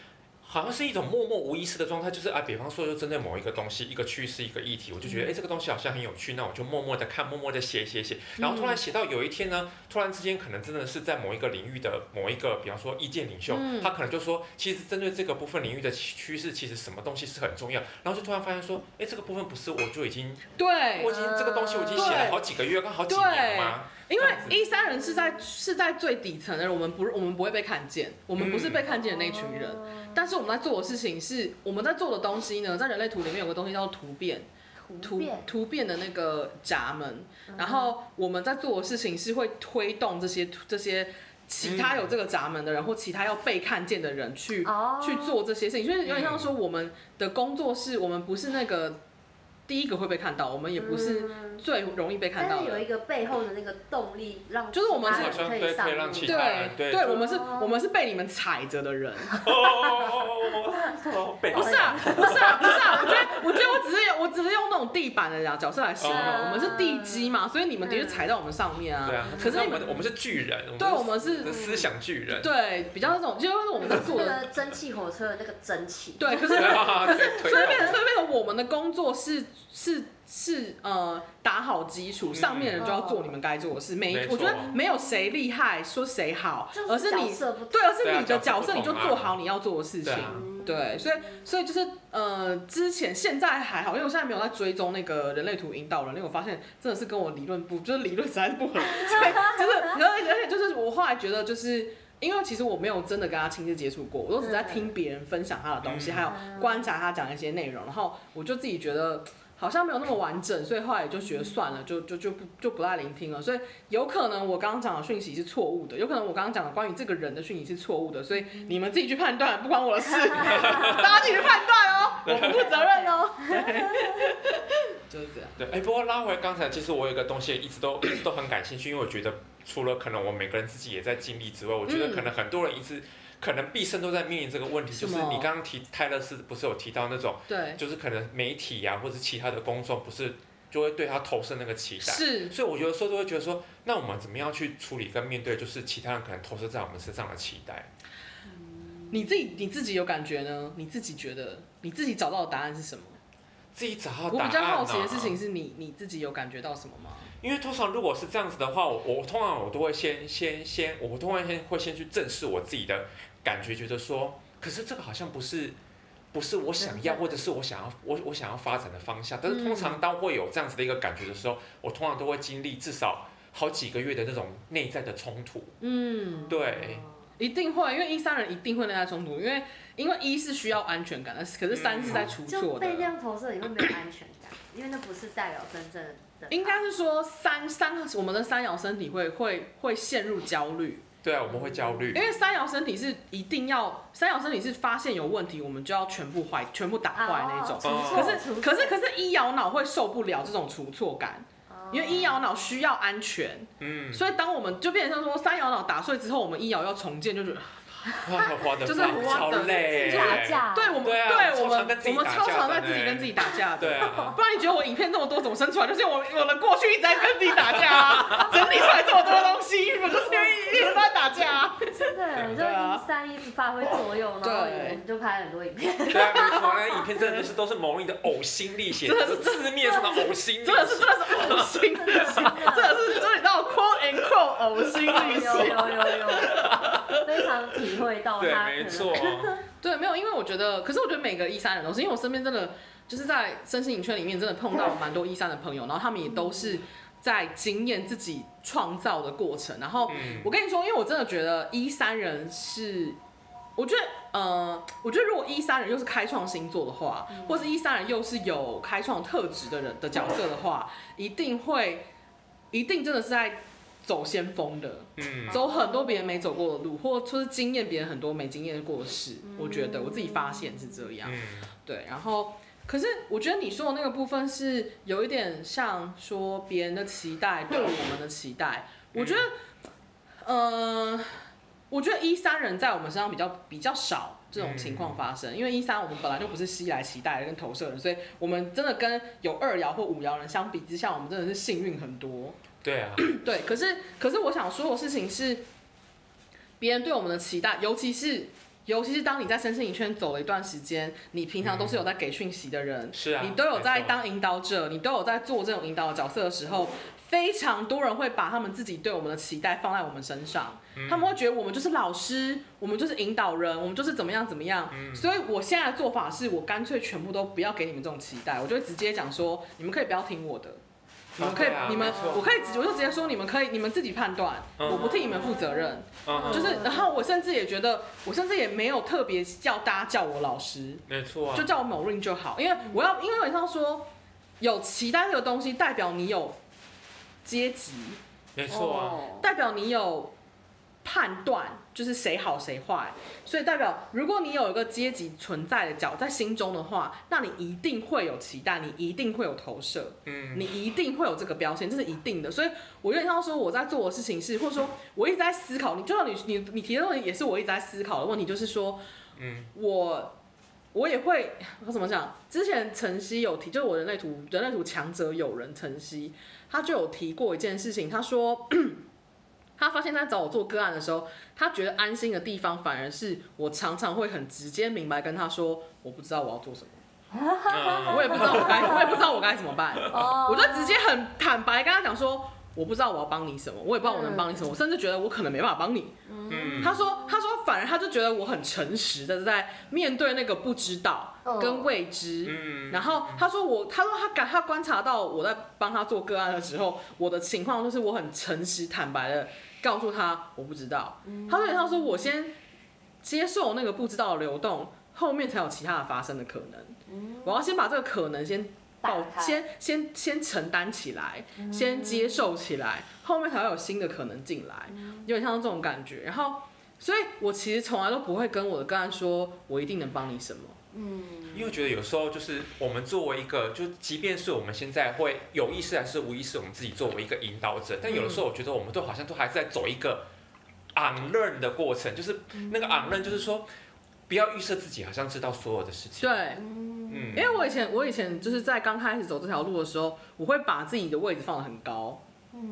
好像是一种默默无意识的状态，就是啊，比方说，就针对某一个东西、一个趋势、一个议题，我就觉得，哎、嗯，这个东西好像很有趣，那我就默默的看，默默的写写写，然后突然写到有一天呢，突然之间可能真的是在某一个领域的某一个，比方说意见领袖，嗯、他可能就说，其实针对这个部分领域的趋势，其实什么东西是很重要，然后就突然发现说，哎，这个部分不是我就已经，对，我已经这个东西我已经写了好几个月，刚好几年了吗？因为一三人是在是在最底层的人，我们不我们不会被看见，我们不是被看见的那群人。嗯、但是我们在做的事情是，我们在做的东西呢，在人类图里面有个东西叫做突变，突变突变的那个闸门。然后我们在做的事情是会推动这些这些其他有这个闸门的人，或其他要被看见的人去、嗯、去做这些事情。所以有点像说，我们的工作是我们不是那个。第一个会被看到，我们也不是最容易被看到的。但是有一个背后的那个动力，让就是我们是可以上。对对对，我们是，我们是被你们踩着的人。不是啊，不是啊，不是啊！我觉得，我觉得我只是用，我只是用那种地板的角色来形容。我们是地基嘛，所以你们的确踩在我们上面啊。对啊。可是你们，我们是巨人。对，我们是思想巨人。对，比较那种，就是我们在做的蒸汽火车的那个蒸汽。对，可是可是，所以变成，所以变成我们的工作是。是是呃打好基础，上面人就要做你们该做的事。每没我觉得没有谁厉害说谁好，而是你对，而是你的角色你就做好你要做的事情。对所以所以就是呃，之前现在还好，因为我现在没有在追踪那个人类图引导人，因为我发现真的是跟我理论不，就是理论实在是不合，[laughs] 所以就是而且而且就是我后来觉得就是。因为其实我没有真的跟他亲自接触过，我都只在听别人分享他的东西，嗯还有观察他讲一些内容，然后我就自己觉得好像没有那么完整，所以后来也就觉得算了，就就就不就不太聆听了。所以有可能我刚刚讲的讯息是错误的，有可能我刚刚讲的关于这个人的讯息是错误的，所以你们自己去判断，不关我的事，[laughs] 大家自己去判断哦，我不负责任哦。对，[laughs] 就是这样。对，哎、不过拉回刚才，其实我有一个东西一直都一直都很感兴趣，因为我觉得除了可能我每个人自己也在经历之外，我觉得可能很多人一直、可能毕生都在面临这个问题，就是你刚刚提泰勒斯不是有提到那种，对，就是可能媒体呀、或者其他的公众不是就会对他投射那个期待，是，所以我有时候都会觉得说，那我们怎么样去处理跟面对，就是其他人可能投射在我们身上的期待？你自己你自己有感觉呢？你自己觉得你自己找到的答案是什么？自己找到我答案、啊。比较好奇的事情是你你自己有感觉到什么吗？因为通常如果是这样子的话，我我通常我都会先先先，我通常先会先去正视我自己的感觉，觉得说，可是这个好像不是不是我想要，或者是我想要我我想要发展的方向。但是通常当会有这样子的一个感觉的时候，我通常都会经历至少好几个月的那种内在的冲突。嗯，对，一定会，因为一三人一定会内在冲突，因为因为一是需要安全感的，可是三是在出就错的。被这样投射，你会没有安全感，因为那不是代表真正的他。应该是说三三我们的三爻身体会会会陷入焦虑，对啊，我们会焦虑因。为三爻身体是一定要三爻身体是发现有问题，我们就要全部坏全部打坏那种。哦可是可是可是一爻脑会受不了这种除错感，因为一爻脑需要安全，嗯，所以当我们就变成说三摇脑打碎之后，我们一爻要重建，就觉得哇，花的就是超累。打架，对我们对啊对我们我们超常在自己跟自己打架的。对啊，不然你觉得我影片那么多怎么生出来？就是我我的过去一直在跟自己打架啊，[laughs] 整理出来这么多东西，我就是因为一直都在打架啊。真的，就三一直发挥作用，然后对我们就拍很多影片。对啊，没错，那影片真的就是都是某你的呕心沥血，真的是字面上的呕心真的是真的是呕心沥血，真的是就是你知道 quote and quote 呕心沥有血。有有有，[laughs] 非常体会到对，他没可能错。[laughs] 对，没有，因为我觉得，可是我觉得每个一三人都是，因为我身边真的就是在身心影圈里面真的碰到蛮多一三的朋友，然后他们也都是在经验自己创造的过程。然后嗯我跟你说，因为我真的觉得一三人是，我觉得呃，我觉得如果一三人又是开创星座的话，或是一三人又是有开创特质的人的角色的话，一定会，一定真的是在走先锋的。嗯，走很多别人没走过的路，或者是经验别人很多没经验过的事。我觉得我自己发现是这样。嗯，对，然后可是我觉得你说的那个部分是有一点像说别人的期待对我们的期待。我觉得，呃，我觉得一三人在我们身上比较比较少这种情况发生，因为一三我们本来就不是吸来期待的跟投射人，所以我们真的跟有二爻或五爻人相比之下，我们真的是幸运很多。对啊，[clears throat] 对，可是可是我想说的事情是，别人对我们的期待，尤其是尤其是当你在身心灵圈走了一段时间，你平常都是有在给讯息的人，是啊，你都有在当引导者，你都有在做这种引导的角色的时候，非常多人会把他们自己对我们的期待放在我们身上，嗯他们会觉得我们就是老师，我们就是引导人，我们就是怎么样怎么样。嗯所以我现在的做法是我干脆全部都不要给你们这种期待，我就会直接讲说，你们可以不要听我的。你们可以，你们我可以直，我就直接说，你们可以，你们自己判断，嗯。我不替你们负责任。嗯，就是，然后我甚至也觉得，我甚至也没有特别叫大家叫我老师，没错啊，就叫我某 ring 就好，因为我要，因为我要说，有期待这个东西，代表你有阶级，没错代表你有判断，就是谁好谁坏，所以代表如果你有一个阶级存在的角在心中的话，那你一定会有期待，你一定会有投射。嗯，你一定会有这个标签，这是一定的。所以我有点像说我在做的事情是，或者说我一直在思考。你就像你你你提的问题，也是我一直在思考的问题，就是说，嗯，我我也会我怎么讲？之前晨曦有提，就是我人类图人类图强者有人晨曦，他就有提过一件事情，他说。他发现，在找我做个案的时候，他觉得安心的地方，反而是我常常会很直接明白跟他说，我不知道我要做什么。嗯我也不知道我该，我也不知道我该怎么办。哦我就直接很坦白跟他讲说，我不知道我要帮你什么，我也不知道我能帮你什么，我甚至觉得我可能没办法帮你。嗯，他说，他说反而他就觉得我很诚实的在面对那个不知道哦跟未知。嗯然后他说我，他说他感他观察到我在帮他做个案的时候，我的情况就是我很诚实坦白的告诉他我不知道。他说他说我先接受那个不知道的流动，后面才有其他的发生的可能。我要先把这个可能先报，先先先承担起来，先接受起来，后面才会有新的可能进来，有点像这种感觉。然后，所以我其实从来都不会跟我的个案说，我一定能帮你什么。因为觉得有时候就是我们作为一个，就即便是我们现在会有意识还是无意识，我们自己作为一个引导者，但有的时候我觉得我们都好像都还是在走一个 unlearn 的过程，就是那个 unlearn 就是说不要预设自己好像知道所有的事情。对，嗯因为我以前我以前就是在刚开始走这条路的时候，我会把自己的位置放得很高。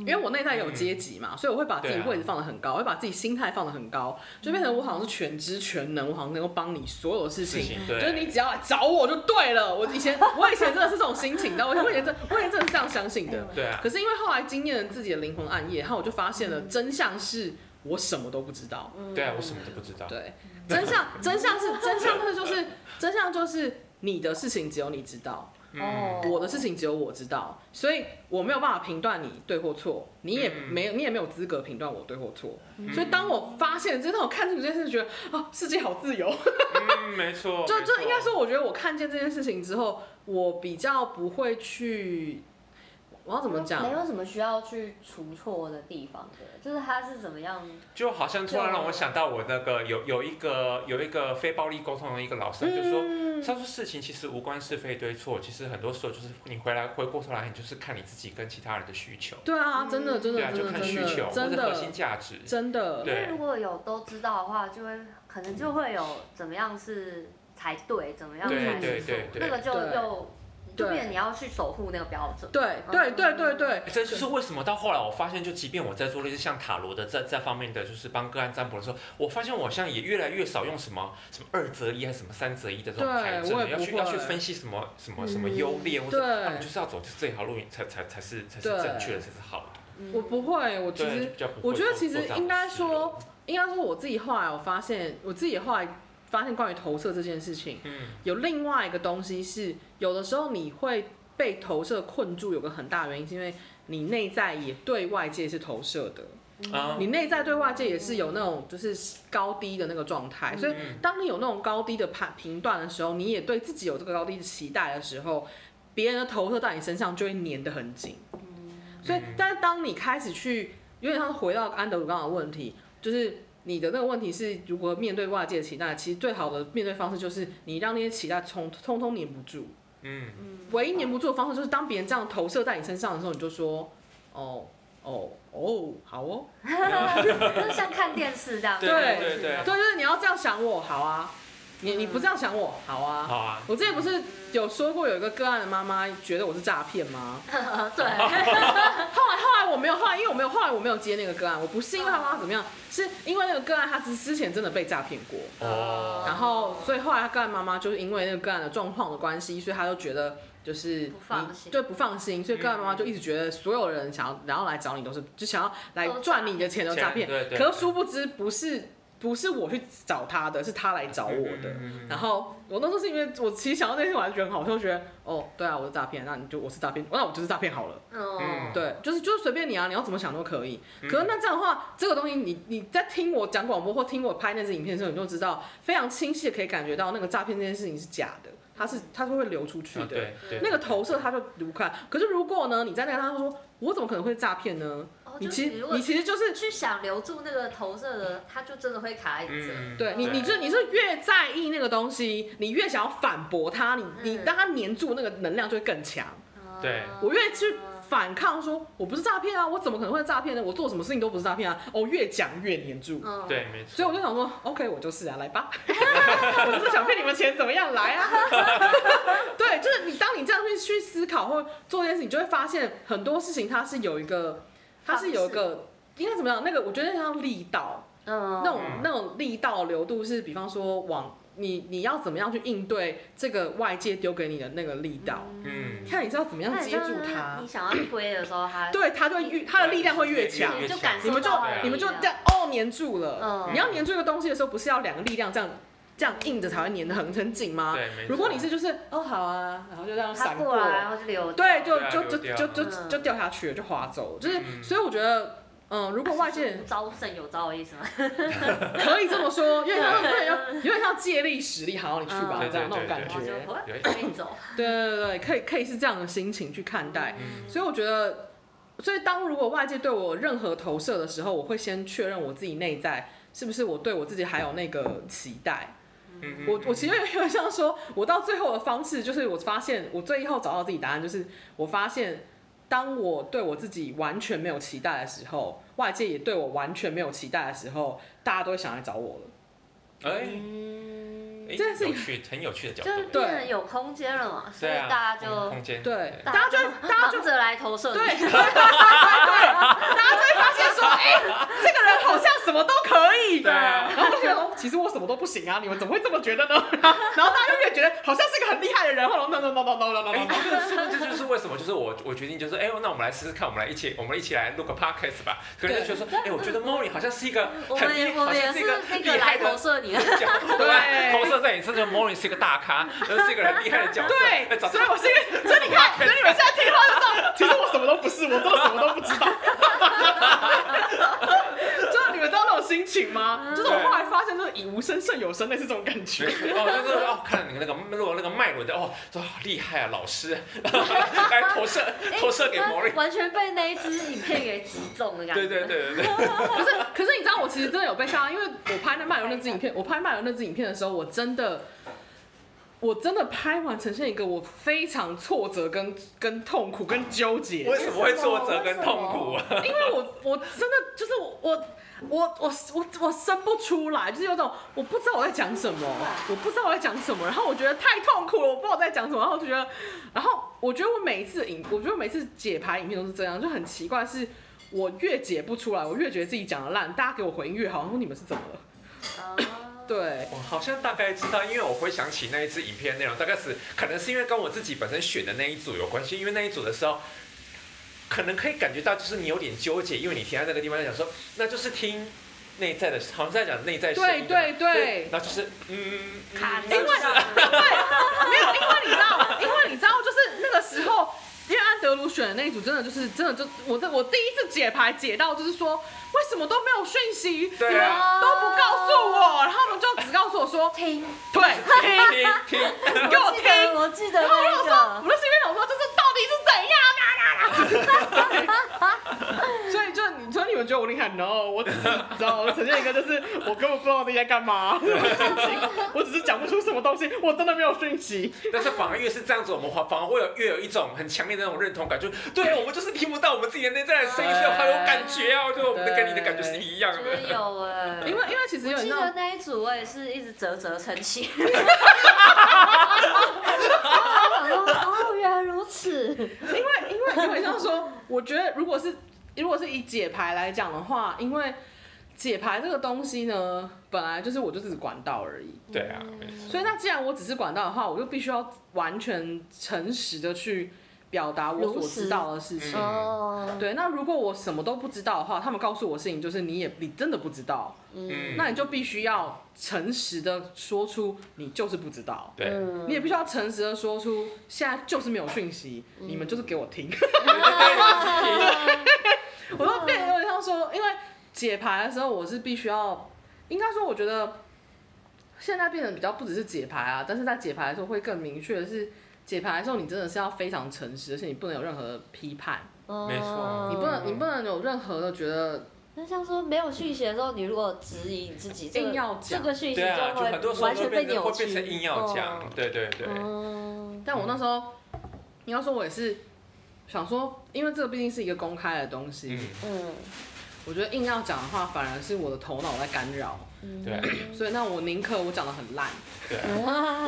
因为我内在有阶级嘛，所以我会把自己位置放得很高，我会把自己心态放得很高，就变成我好像是全知全能，我好像能够帮你所有的事情，事情，就是你只要来找我就对了。我以前我以前真的是这种心情，的我我以前真我以前真的是这样相信的。对啊，可是因为后来经验了自己的灵魂暗夜，然后我就发现了真相是我什么都不知道。对啊，我什么都不知道。对，真相真相是真相是就是真相就是你的事情只有你知道，哦嗯，我的事情只有我知道，所以我没有办法评断你对或错，你也嗯没有你也没有资格评断我对或错。所以当我发现，真的我看清楚这件事，觉得啊，世界好自由。嗯，没错。[laughs] 就就应该说，我觉得我看见这件事情之后，我比较不会去，我要怎么讲没讲？有什么需要去除错的地方的，就是他是怎么样，就好像突然让我想到我那个有有一个有一个非暴力沟通的一个老师，他就说。嗯他说事情其实无关是非对错，其实很多时候就是你回来回过头来，你就是看你自己跟其他人的需求。对啊，真的真对啊，的就看需求或真者核心的价值。真的，对因为如果有都知道的话，就会可能就会有怎么样是才对，怎么样才对那个就又就变成你要去守护那个标准。对对对对对。欸这就是为什么到后来我发现，就即便我在做类似像塔罗的这这方面的，就是帮个案占卜的时候，我发现我好像也越来越少用什么什么二择一还是什么三择一的这种对牌阵，要去要去分析什么什么什么优劣，或者对。他们就是要走这条路才才才是才是正确的，才是好的。嗯。我不会，我其实比较不会我觉得其实应该说，应该说我自己后来我发现，我自己后来发现关于投射这件事情，嗯。有另外一个东西是，有的时候你会被投射困住，有个很大原因是因为你内在也对外界是投射的。啊，你内在对外界也是有那种就是高低的那个状态，所以嗯当你有那种高低的判评断的时候，你也对自己有这个高低的期待的时候，别人的投射到你身上就会粘得很紧。所以嗯，但是当你开始去，有点像回到安德鲁刚刚的问题，就是你的那个问题是如果面对外界的期待，其实最好的面对方式就是你让那些期待通通通黏不住。嗯，唯一黏不住的方式就是当别人这样投射在你身上的时候，你就说，哦哦哦，好哦。[laughs] 就是像看电视这样。对对对对对，就是你要这样想我，好啊。你你不这样想我，好啊。好啊，我之前不是有说过有一个个案的妈妈觉得我是诈骗吗？[laughs] 对，[laughs] 后来后来我没有，后来因为我没有，后来我没有接那个个案，我不是因为他妈妈怎么样，是因为那个个案他之之前真的被诈骗过，哦，然后所以后来他个案妈妈就是因为那个个案的状况的关系，所以他就觉得就是不放心你对不放心，所以个案妈妈就一直觉得所有人想要然后来找你都是就想要来赚你的钱都诈骗，对对，可是殊不知不是不是我去找他的，是他来找我的。嗯嗯嗯嗯然后我那时候是因为我其实想到那天我还是觉得很好笑，就觉得哦，对啊，我是诈骗，那你就我是诈骗，那我就是诈骗好了。嗯，对，就是就是随便你啊，你要怎么想都可以。嗯可是那这样的话，这个东西你你在听我讲广播或听我拍那支影片的时候，你就知道非常清晰的可以感觉到那个诈骗这件事情是假的，它是它是会流出去啊的。对对，那个投射它就流开，可是如果呢，你在那个他说我怎么可能会诈骗呢？哦你其实你其实就是去想留住那个投射的，他就真的会卡在你这。嗯，对你，你就你是越在意那个东西，你越想要反驳他，你你嗯让它黏住，那个能量就会更强。对我越去反抗说，我不是诈骗啊，我怎么可能会诈骗呢？我做什么事情都不是诈骗啊！哦，越讲越黏住。嗯，对，没错。所以我就想说，OK，我就是啊，来吧，[laughs] 我就是想骗你们钱，怎么样？来啊！[laughs] 对，就是你，当你这样去去思考或做这件事，你就会发现很多事情它是有一个，它是有一个应该怎么样？那个我觉得像力道，嗯，那种嗯那种力道流度是，比方说往你你要怎么样去应对这个外界丢给你的那个力道？嗯，看你知道怎么样接住它你。想要推的时候，它对，它就越它的力量会越强。你就感受你们就你们就哦粘住了。嗯你要粘住一个东西的时候，不是要两个力量这样这样硬着才会粘得很很紧吗？对，没错如果你是就是哦好啊，然后就这样它闪过来，然后就流掉。对，就就就就就嗯就掉下去了，就滑走了。就是嗯所以我觉得，嗯，如果外界人招胜有招的意思吗？[laughs] [laughs] 可以这么说，有点像有点像有点像借力使力，好，你去吧，嗯这样那种感觉。对可以走。对对对，可以可以是这样的心情去看待。嗯所以我觉得，所以当如果外界对我任何投射的时候，我会先确认我自己内在是不是我对我自己还有那个期待。我我其实有点像说，我到最后的方式就是，我发现我最后找到自己答案，就是我发现，当我对我自己完全没有期待的时候，外界也对我完全没有期待的时候，大家都会想来找我了。哎，嗯，哎这是有趣，很有趣的角就是度，变成有空间了嘛，所以大家就嗯空间，对大家就会大家就忙着来投射你。对对对对对对，大家就会发现说，哎、这个人好像什么都可以。对啊，然后就觉得哦，其实我什么都不行啊，你们怎么会这么觉得呢？然后大家就越觉得好像是一个很厉害的人，后来 no no no no no no no 哎 no，这就是为什么？就是我我决定就是，哎，那我们来试试看，我们来一起，我们一起来录个 podcast 吧。可能就觉得说，哎，我觉得 Molly 好像是一个我很厉，们也我们也好像是一个是那个来厉害的投射你对，投射在你身上，Morning 是一个大咖，就是一个很厉害的角色。所以我是一个，所以你看，[laughs] 所以你们现在听到就知道，其实我什么都不是，我真的什么都不知道。[laughs] 就是你们知道那种心情吗？就是我后来发现，就是以无声胜有声，类似这种感觉。哦，就是哦，看你那个如果那个脉轮的哦，说好厉害啊，老师，[laughs] 来投射投射给 Molly。完全被那一支影片给击中的感觉。对对对对对，[laughs] 可是，可是你知道，我其实真的有被吓到，因为我拍那麦伦那支影片，我拍麦伦那支影片的时候，我真的，我真的拍完呈现一个我非常挫折跟跟痛苦跟纠结，为什么会挫折跟痛苦啊？因为我我真的就是我我我我我我生不出来，就是有种我不知道我在讲什么，我不知道我在讲什么，然后我觉得太痛苦了，我不知道我在讲什么，然后我就觉得，然后我觉得我每一次影，我觉得我每次解牌影片都是这样，就很奇怪是。我越解不出来，我越觉得自己讲的烂，大家给我回应越好。然后你们是怎么了？哦对，我好像大概知道，因为我会想起那一次影片内容，大概是可能是因为跟我自己本身选的那一组有关系，因为那一组的时候，可能可以感觉到就是你有点纠结，因为你停在那个地方在讲说，那就是听内在的，好像在讲内在声音对对对。所以然后就是嗯，嗯卡因为 [laughs] 没有，因为你知道，因为你知道，就是那个时候，因为安德鲁选的那一组，真的就是真的就我这我第一次解牌解到，就是说为什么都没有讯息，对啊。都不告诉我，然后他们就只告诉我说，听，对，听，听听，你给我记得听。我记得然后我就说，那个。我就心里想说，这是到底是怎样？啊 [laughs] 所以就你，所以你们觉得我厉害？No，我只是你知道，我呈现一个就是我根本不知道自己在干嘛，[laughs] 我只是讲不出什么东西，我真的没有讯息。但是反而越是这样子，我们反而会有越有一种很强烈的那种认同感，就对我们就是听不到我们自己的内在的声音，所以好有感觉啊，就我们的跟你的感觉是一样的。有哎，因为因为其实有我记得，那一组我也是一直啧啧称奇。[laughs] 哦，原来如此。因为因为有点像说，我觉得如果是如果是以解牌来讲的话，因为解牌这个东西呢，本来就是我就只是管道而已。对啊，没错。所以那既然我只是管道的话，我就必须要完全诚实的去表达我所知道的事情。对，那如果我什么都不知道的话，他们告诉我事情就是你也你真的不知道，嗯。那你就必须要诚实的说出你就是不知道，对，嗯。你也必须要诚实的说出现在就是没有讯息，你们就是 [laughs] 给我听。我都变得有点像说，因为解牌的时候我是必须要，应该说我觉得现在变得比较不只是解牌啊，但是在解牌的时候会更明确的是，解牌的时候你真的是要非常诚实，而且你不能有任何的批判。没错。你不能，你不能有任何的觉得那像说没有讯息的时候，你如果质疑你自己，这个硬要讲这个讯息就会很多时候会完全被变成会扭曲，变成硬要讲，对对对。嗯，但我那时候，你要说我也是想说，因为这个毕竟是一个公开的东西，嗯，嗯。我觉得硬要讲的话，反而是我的头脑在干扰，嗯，对。[clears throat] 所以那我宁可我讲得很烂，对。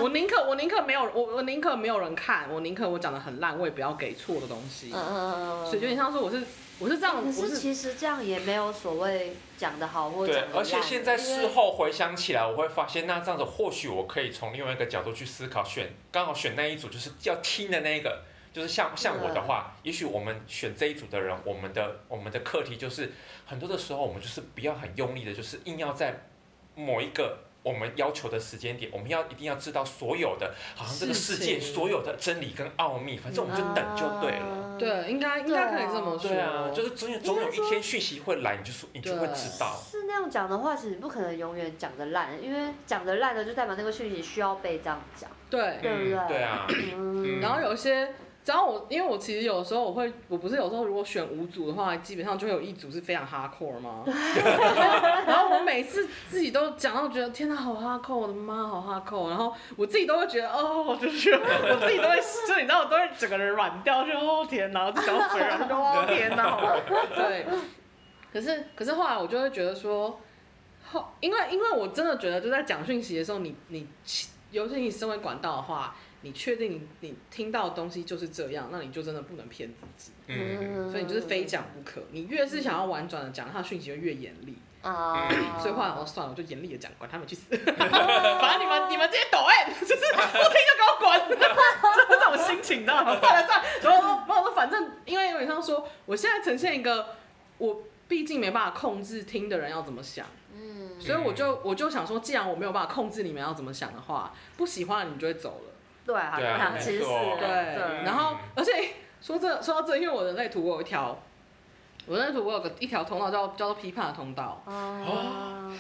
我宁可我宁可没有我我宁可没有人看，我宁可我讲得很烂，我也不要给错的东西。嗯所以有点像说我是我是这样，可我是其实这样也没有所谓讲得好或者讲对，而且现在事后回想起来，我会发现，那这样子或许我可以从另外一个角度去思考，选刚好选那一组就是要听的那一个，就是像像我的话，也许我们选这一组的人，我们的我们的课题就是很多的时候，我们就是不要很用力的，就是硬要在某一个。我们要求的时间点，我们要一定要知道所有的，好像这个世界所有的真理跟奥秘，反正我们就等就对了。对，应该应该可以这么说。对啊，就是总有总有一天讯息会来，你就说你就会知道。是那样讲的话，其实不可能永远讲的烂，因为讲的烂的就代表那个讯息需要被这样讲。对，对不对？对啊。嗯。然后有一些。然后我，因为我其实有时候我会，我不是有时候如果选五组的话，基本上就会有一组是非常 hardcore 吗？[laughs] 然后我每次自己都讲到觉得天哪，好 hardcore，，我的妈，好 hardcore，。然后我自己都会觉得哦，就是我自己都会，就你知道，我都会整个人软掉，就哦天哪，就讲嘴软，就哦天哪，对。可是可是后来我就会觉得说，后因为因为我真的觉得就在讲讯息的时候，你你尤其你身为管道的话。你确定你你听到的东西就是这样，那你就真的不能骗自己。嗯，所以你就是非讲不可。你越是想要婉转的讲，他的讯息就越严厉。啊、嗯。所以后来我说算了，我就严厉的讲，管他们去死。[laughs] 反正你们你们这些抖 M，就是不听就给我滚，就 [laughs] 是这种心情，你知道吗？算了算了，然后我说反正因为有点像说，我现在呈现一个，我毕竟没办法控制听的人要怎么想。嗯。所以我就我就想说，既然我没有办法控制你们要怎么想的话，不喜欢你们就会走了。对，好像其实是对，然后而且说这说到这，因为我的人类图我有一条，我的人类图我有个一条通道叫叫做批判的通道。哦。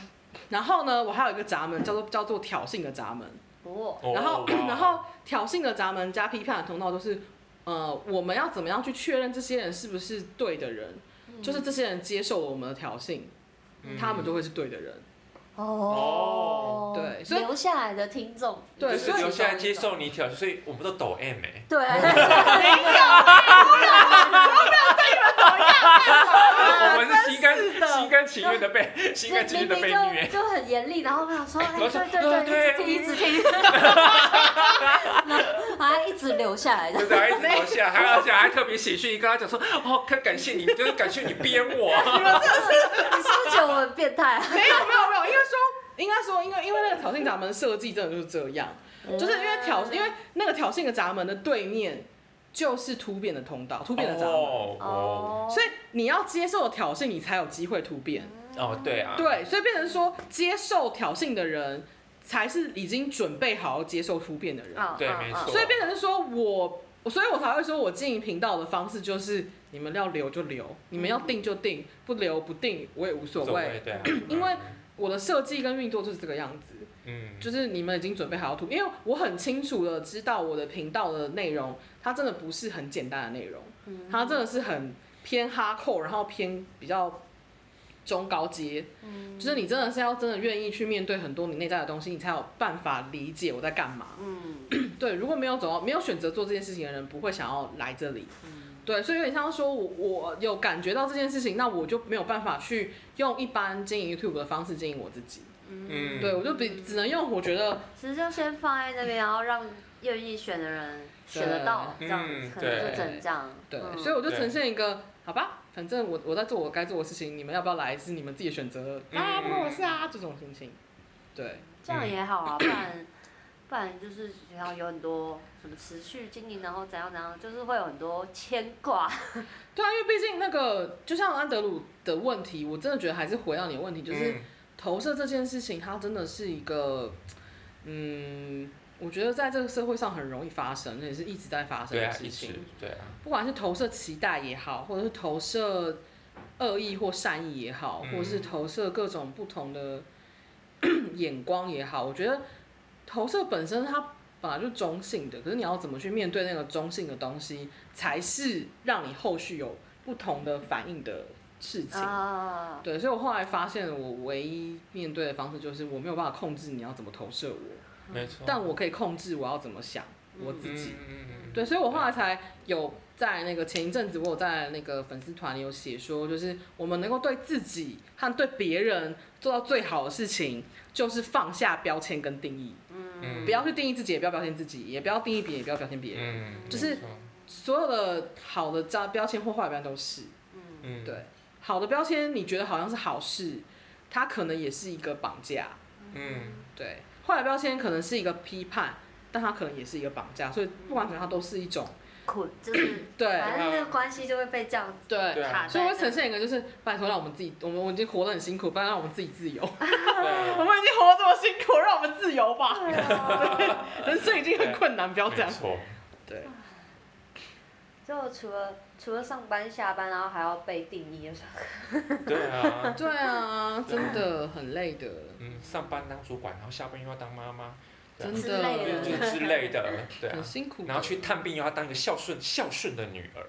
然后呢，我还有一个闸门叫做叫做挑衅的闸门。哦。然后 [clears throat] 然后挑衅的闸门加批判的通道，就是呃，我们要怎么样去确认这些人是不是对的人？就是这些人接受了我们的挑衅，他们就会是对的人。哦，对，所以留下来的听众，对，所以留下来接受你挑战，所以我们都抖 M 哎，对，[laughs] 没有，没有，没有对你们怎么样，我们是心甘心甘情愿的被 [laughs] 心甘情愿的被虐，就很严厉，然后我想说，哎，对对对，一直听，一直听，还 [laughs] 一直留下来的，对，还一直留下，还而且还特别喜讯跟他讲说，哦，可感谢你，就是感谢你编我，你们真的是，你是不是觉得我很变态？没有，没有，没有，因为。说应该说，因为因为那个挑衅闸门设计真的就是这样，就是因为挑，因为那个挑衅的闸门的对面就是突变的通道，突变的闸门，哦，所以你要接受挑衅，你才有机会突变。哦，对啊，对，所以变成说接受挑衅的人才是已经准备好要接受突变的人。对，没错。所以变成是说我，所以我才会说我经营频道的方式就是你们要留就留，你们要定就定，不留不定我也无所谓。对啊，[clears throat] 因为。我的设计跟运作就是这个样子，嗯，就是你们已经准备好要突，因为我很清楚的知道我的频道的内容，它真的不是很简单的内容，它真的是很偏哈扣，然后偏比较中高阶，嗯，就是你真的是要真的愿意去面对很多你内在的东西，你才有办法理解我在干嘛，嗯，[clears throat] 对，如果没有走到没有选择做这件事情的人，不会想要来这里。对，所以有点像说我，我我有感觉到这件事情，那我就没有办法去用一般经营 YouTube 的方式经营我自己。嗯，对，我就比只能用我觉得，其实就先放在那边，然后让愿意选的人选得到，这样可能就整这样。对，所以我就呈现一个，好吧，反正我我在做我该做的事情，你们要不要来是你们自己的选择啊，不关我事啊，这种心情。对，这样也好啊，不然不然就是学校有很多。什么持续经营，然后怎样怎样，就是会有很多牵挂。[laughs] 对啊，因为毕竟那个，就像安德鲁的问题，我真的觉得还是回到你的问题，就是投射这件事情，它真的是一个，嗯，我觉得在这个社会上很容易发生，也是一直在发生的事情。对啊，对啊。不管是投射期待也好，或者是投射恶意或善意也好，或者是投射各种不同的 [coughs] 眼光也好，我觉得投射本身它。本来就中性的，可是你要怎么去面对那个中性的东西，才是让你后续有不同的反应的事情。啊、对，所以我后来发现，我唯一面对的方式就是我没有办法控制你要怎么投射我，没错，但我可以控制我要怎么想我自己。嗯、对，所以我后来才有在那个前一阵子，我有在那个粉丝团里有写说，就是我们能够对自己和对别人做到最好的事情，就是放下标签跟定义。嗯、不要去定义自己，也不要标签自己，也不要定义别人，也不要标签别人。嗯、就是所有的好的标标签或坏标签都是。嗯、嗯，对，好的标签你觉得好像是好事，它可能也是一个绑架。嗯，对，坏的标签可能是一个批判，但它可能也是一个绑架，所以不管怎样，它都是一种。苦就是 [clears throat] 对，反正这个关系就会被这样对，对。啊所以会呈现一个就是拜托让我们自己，我们我已经活得很辛苦，不然让我们自己自由。[laughs] 对。我们已经活得这么辛苦，让我们自由。吧。对啊，[laughs] 人生已经很困难，不要这样。对，就除了除了上班下班，然后还要被定义的时候，对啊，对啊，真的很累的，嗯，上班当主管，然后下班又要当妈妈，真的的就之类的，对啊很，辛苦。然后去探病又要当一个孝顺孝顺的女儿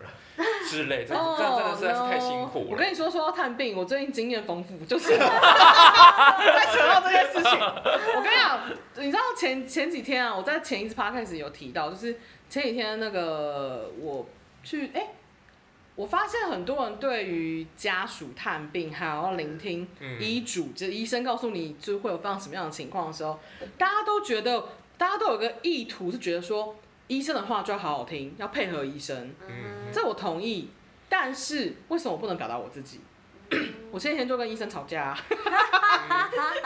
之类，这哦这样真的实在是太辛苦了。我跟你说，说到探病，我最近经验丰富，就是 [laughs] 在扯到这件事情。我跟你讲，你知道前前几天啊，我在前一次 podcast 有提到，就是前几天那个我去哎、我发现很多人对于家属探病还要聆听嗯医嘱，就是医生告诉你就会有发生什么样的情况的时候，大家都觉得，大家都有个意图是觉得说，医生的话就要好好听，要配合医生。嗯这我同意，但是为什么我不能表达我自己？[coughs] 我前几天就跟医生吵架、[laughs] 啊，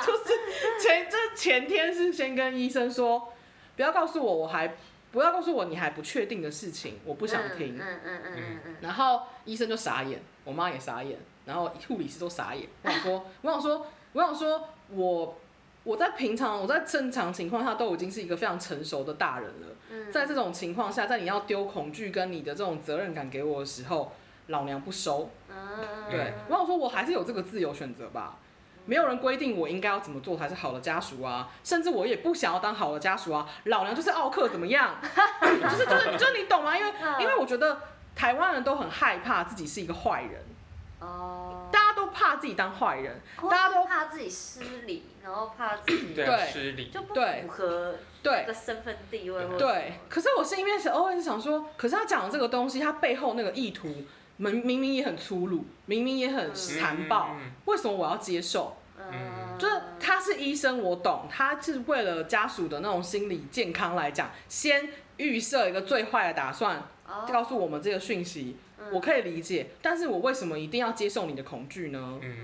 就是前这前天是先跟医生说，不要告诉我我还不要告诉我你还不确定的事情，我不想听。嗯嗯嗯嗯嗯嗯，然后医生就傻眼，我妈也傻眼，然后护理师都傻眼。我想说，我想说，我想说我我在平常我在正常情况下都已经是一个非常成熟的大人了。嗯在这种情况下，在你要丢恐惧跟你的这种责任感给我的时候，老娘不收。嗯对，我想说，我还是有这个自由选择吧。没有人规定我应该要怎么做才是好的家属啊，甚至我也不想要当好的家属啊。老娘就是奥克怎么样？[laughs] 就是就是就是你懂吗？因为因为我觉得台湾人都很害怕自己是一个坏人，哦，大家都怕自己当坏人，大家都怕自己失礼，然后怕自己对失礼，就不对符合对这个身份地位对，可是我心里面是偶尔是想说，可是他讲的这个东西，他背后那个意图明明明也很粗鲁，明明也很残暴，嗯为什么我要接受？嗯，就是他是医生，我懂，他是为了家属的那种心理健康来讲，先预设一个最坏的打算，哦告诉我们这个讯息，嗯我可以理解，但是我为什么一定要接受你的恐惧呢？嗯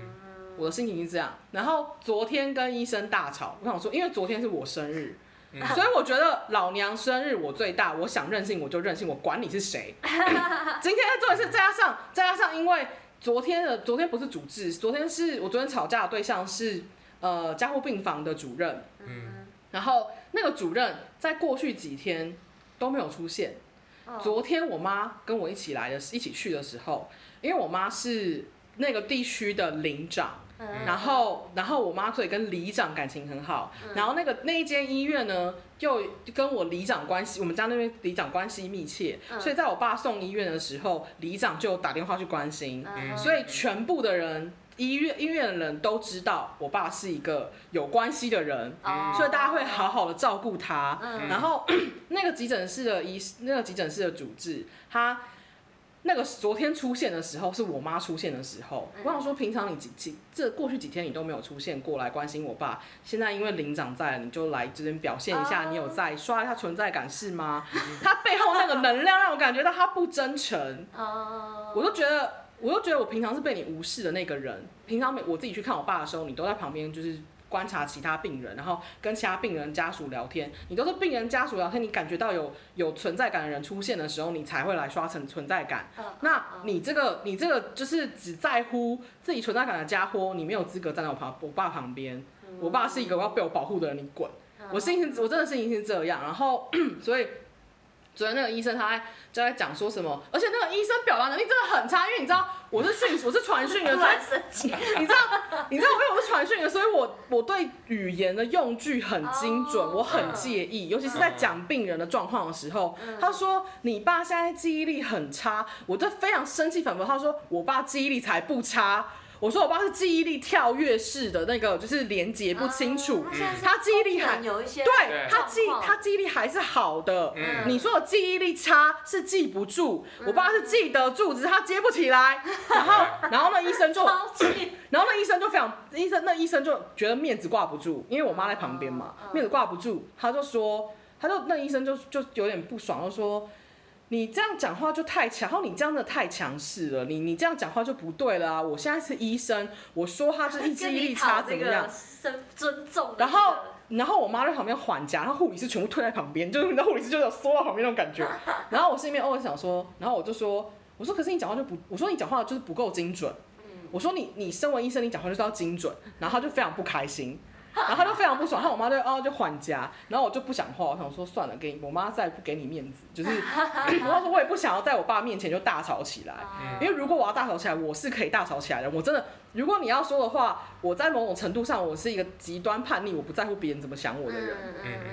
我的心情是这样。然后昨天跟医生大吵，我想说，因为昨天是我生日，嗯 [laughs] 所以我觉得老娘生日我最大，我想任性我就任性，我管你是谁。[laughs] 今天做的是再加上再加上，因为昨天的昨天不是主治，昨天是我昨天吵架的对象是呃加护病房的主任，嗯然后那个主任在过去几天都没有出现。哦昨天我妈跟我一起来的，一起去的时候，因为我妈是那个地区的领长。嗯。然后，然后我妈所以跟里长感情很好，嗯。然后那个那一间医院呢，又跟我里长关系，我们家那边里长关系密切，嗯。所以在我爸送医院的时候，里长就打电话去关心，嗯。所以全部的人，医院医院的人都知道我爸是一个有关系的人，哦。所以大家会好好的照顾他。嗯。然后 [clears throat] 那个急诊室的医，那个急诊室的主治，他那个昨天出现的时候是我妈出现的时候。嗯我想说，平常你几几这过去几天你都没有出现过来关心我爸，现在因为领长在了，你就来这边表现一下哦你有在，刷一下存在感是吗？[laughs] 他背后那个能量让我感觉到他不真诚，哦，我就觉得。我就觉得我平常是被你无视的那个人。平常我自己去看我爸的时候，你都在旁边就是观察其他病人，然后跟其他病人家属聊天。你都是病人家属聊天，你感觉到有有存在感的人出现的时候，你才会来刷成存在感。嗯那你这个你这个就是只在乎自己存在感的家伙，你没有资格站在我旁我爸旁边。我爸是一个要被我保护的人，你滚！嗯我心情我真的心情是这样，然后 [clears throat] 所以昨天那个医生他在就在讲说什么，而且那个医生表达能力真的很差，因为你知道我是讯我是传讯的，[laughs] 你知道你知道因为我是传讯的，所以我我对语言的用句很精准，哦。我很介意，尤其是在讲病人的状况的时候。嗯。他说你爸现在记忆力很差，我就非常生气反驳他说我爸记忆力才不差。我说我爸是记忆力跳跃式的那个，就是连接不清楚，他记忆力还有一些对对他记他记忆力还是好的。嗯你说我记忆力差是记不住，我爸是记得住，只是他接不起来。[laughs] 然后然后那医生就，然后那医生就非常，医生那医生就觉得面子挂不住，因为我妈在旁边嘛面子挂不住，他就说，他就那医生就就有点不爽，就说。你这样讲话就太强，然后你这样的太强势了，你你这样讲话就不对了啊！我现在是医生，我说他是意志力差怎么样？尊尊重。然后然后我妈在旁边缓颊，[laughs] 然后护理师全部退在旁边，就是你知道护理师就有缩到旁边那种感觉。[laughs] 然后我心里面偶尔想说，然后我就说，我说可是你讲话就不，我说你讲话就是不够精准。我说你你身为医生，你讲话就是要精准。然后他就非常不开心。然后他就非常不爽，然后我妈就哦就还家，然后我就不讲话，我想说算了，给你我妈再不给你面子，就是 [laughs] 我妈说我也不想要在我爸面前就大吵起来，因为如果我要大吵起来，我是可以大吵起来的，我真的，如果你要说的话，我在某种程度上我是一个极端叛逆，我不在乎别人怎么想我的人，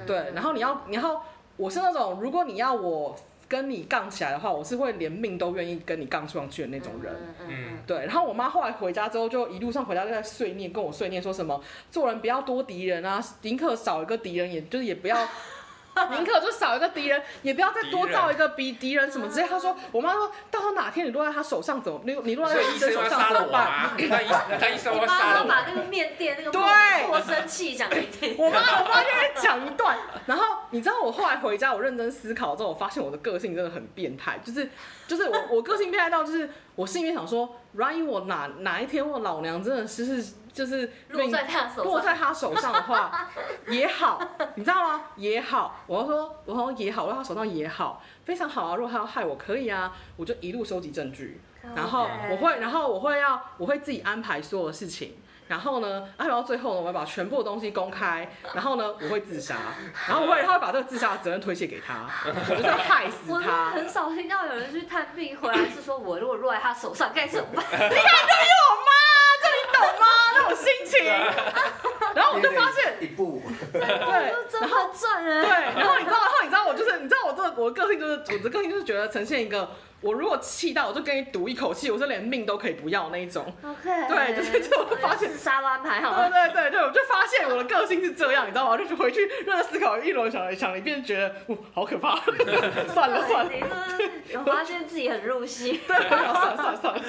对，然后你要然后我是那种如果你要我。跟你杠起来的话，我是会连命都愿意跟你杠上去的那种人。嗯，对。然后我妈后来回家之后，就一路上回家就在碎念，跟我碎念说什么做人不要多敌人啊，宁可少一个敌人，也就是也不要。宁可就少一个敌人，也不要再多造一个比敌人什么之类。他说，我妈说到时候哪天你落在他手上怎么？你你落在医生手上怎么办？他医他医生会杀我。把那个面店那个对，我生气讲一听。我妈我妈就会讲一段。然后你知道我后来回家，我认真思考之后，我发现我的个性真的很变态，就是就是我我个性变态到就是我心里面想说，万一我哪哪一天我老娘真的是是。就是落在他手上，落在他手上的话 [laughs] 也好，你知道吗？也好，我要说，我说也好，落在他手上也好，非常好啊。如果他要害我，可以啊，我就一路收集证据，然后我会，然后我会要，我会自己安排所有的事情。然后呢，安排到最后呢，我要把全部的东西公开。然后呢，我会自杀，然后我会，他会把这个自杀的责任推卸给他，我就是要害死他。我很少听到有人去探病回来是说，我如果落在他手上该怎么办？[laughs] 你看，就有吗？这你懂吗？那种心情，[laughs] 然后我就发现一步，对，然后赚人，对，然后你知道，然后你知道我就是，你知道我这我的个性就是，我的个性就是觉得呈现一个，我如果气到，我就跟你赌一口气，我是连命都可以不要那一种。OK，对，就是就我发现沙湾排好。对对对对，我就发现我的个性是这样，你知道吗？就是回去认真思考一轮，想了想了一遍，觉得哦，好可怕，算 [laughs] 了算了。我发现自己很入戏。[laughs] 对，算了算了算了。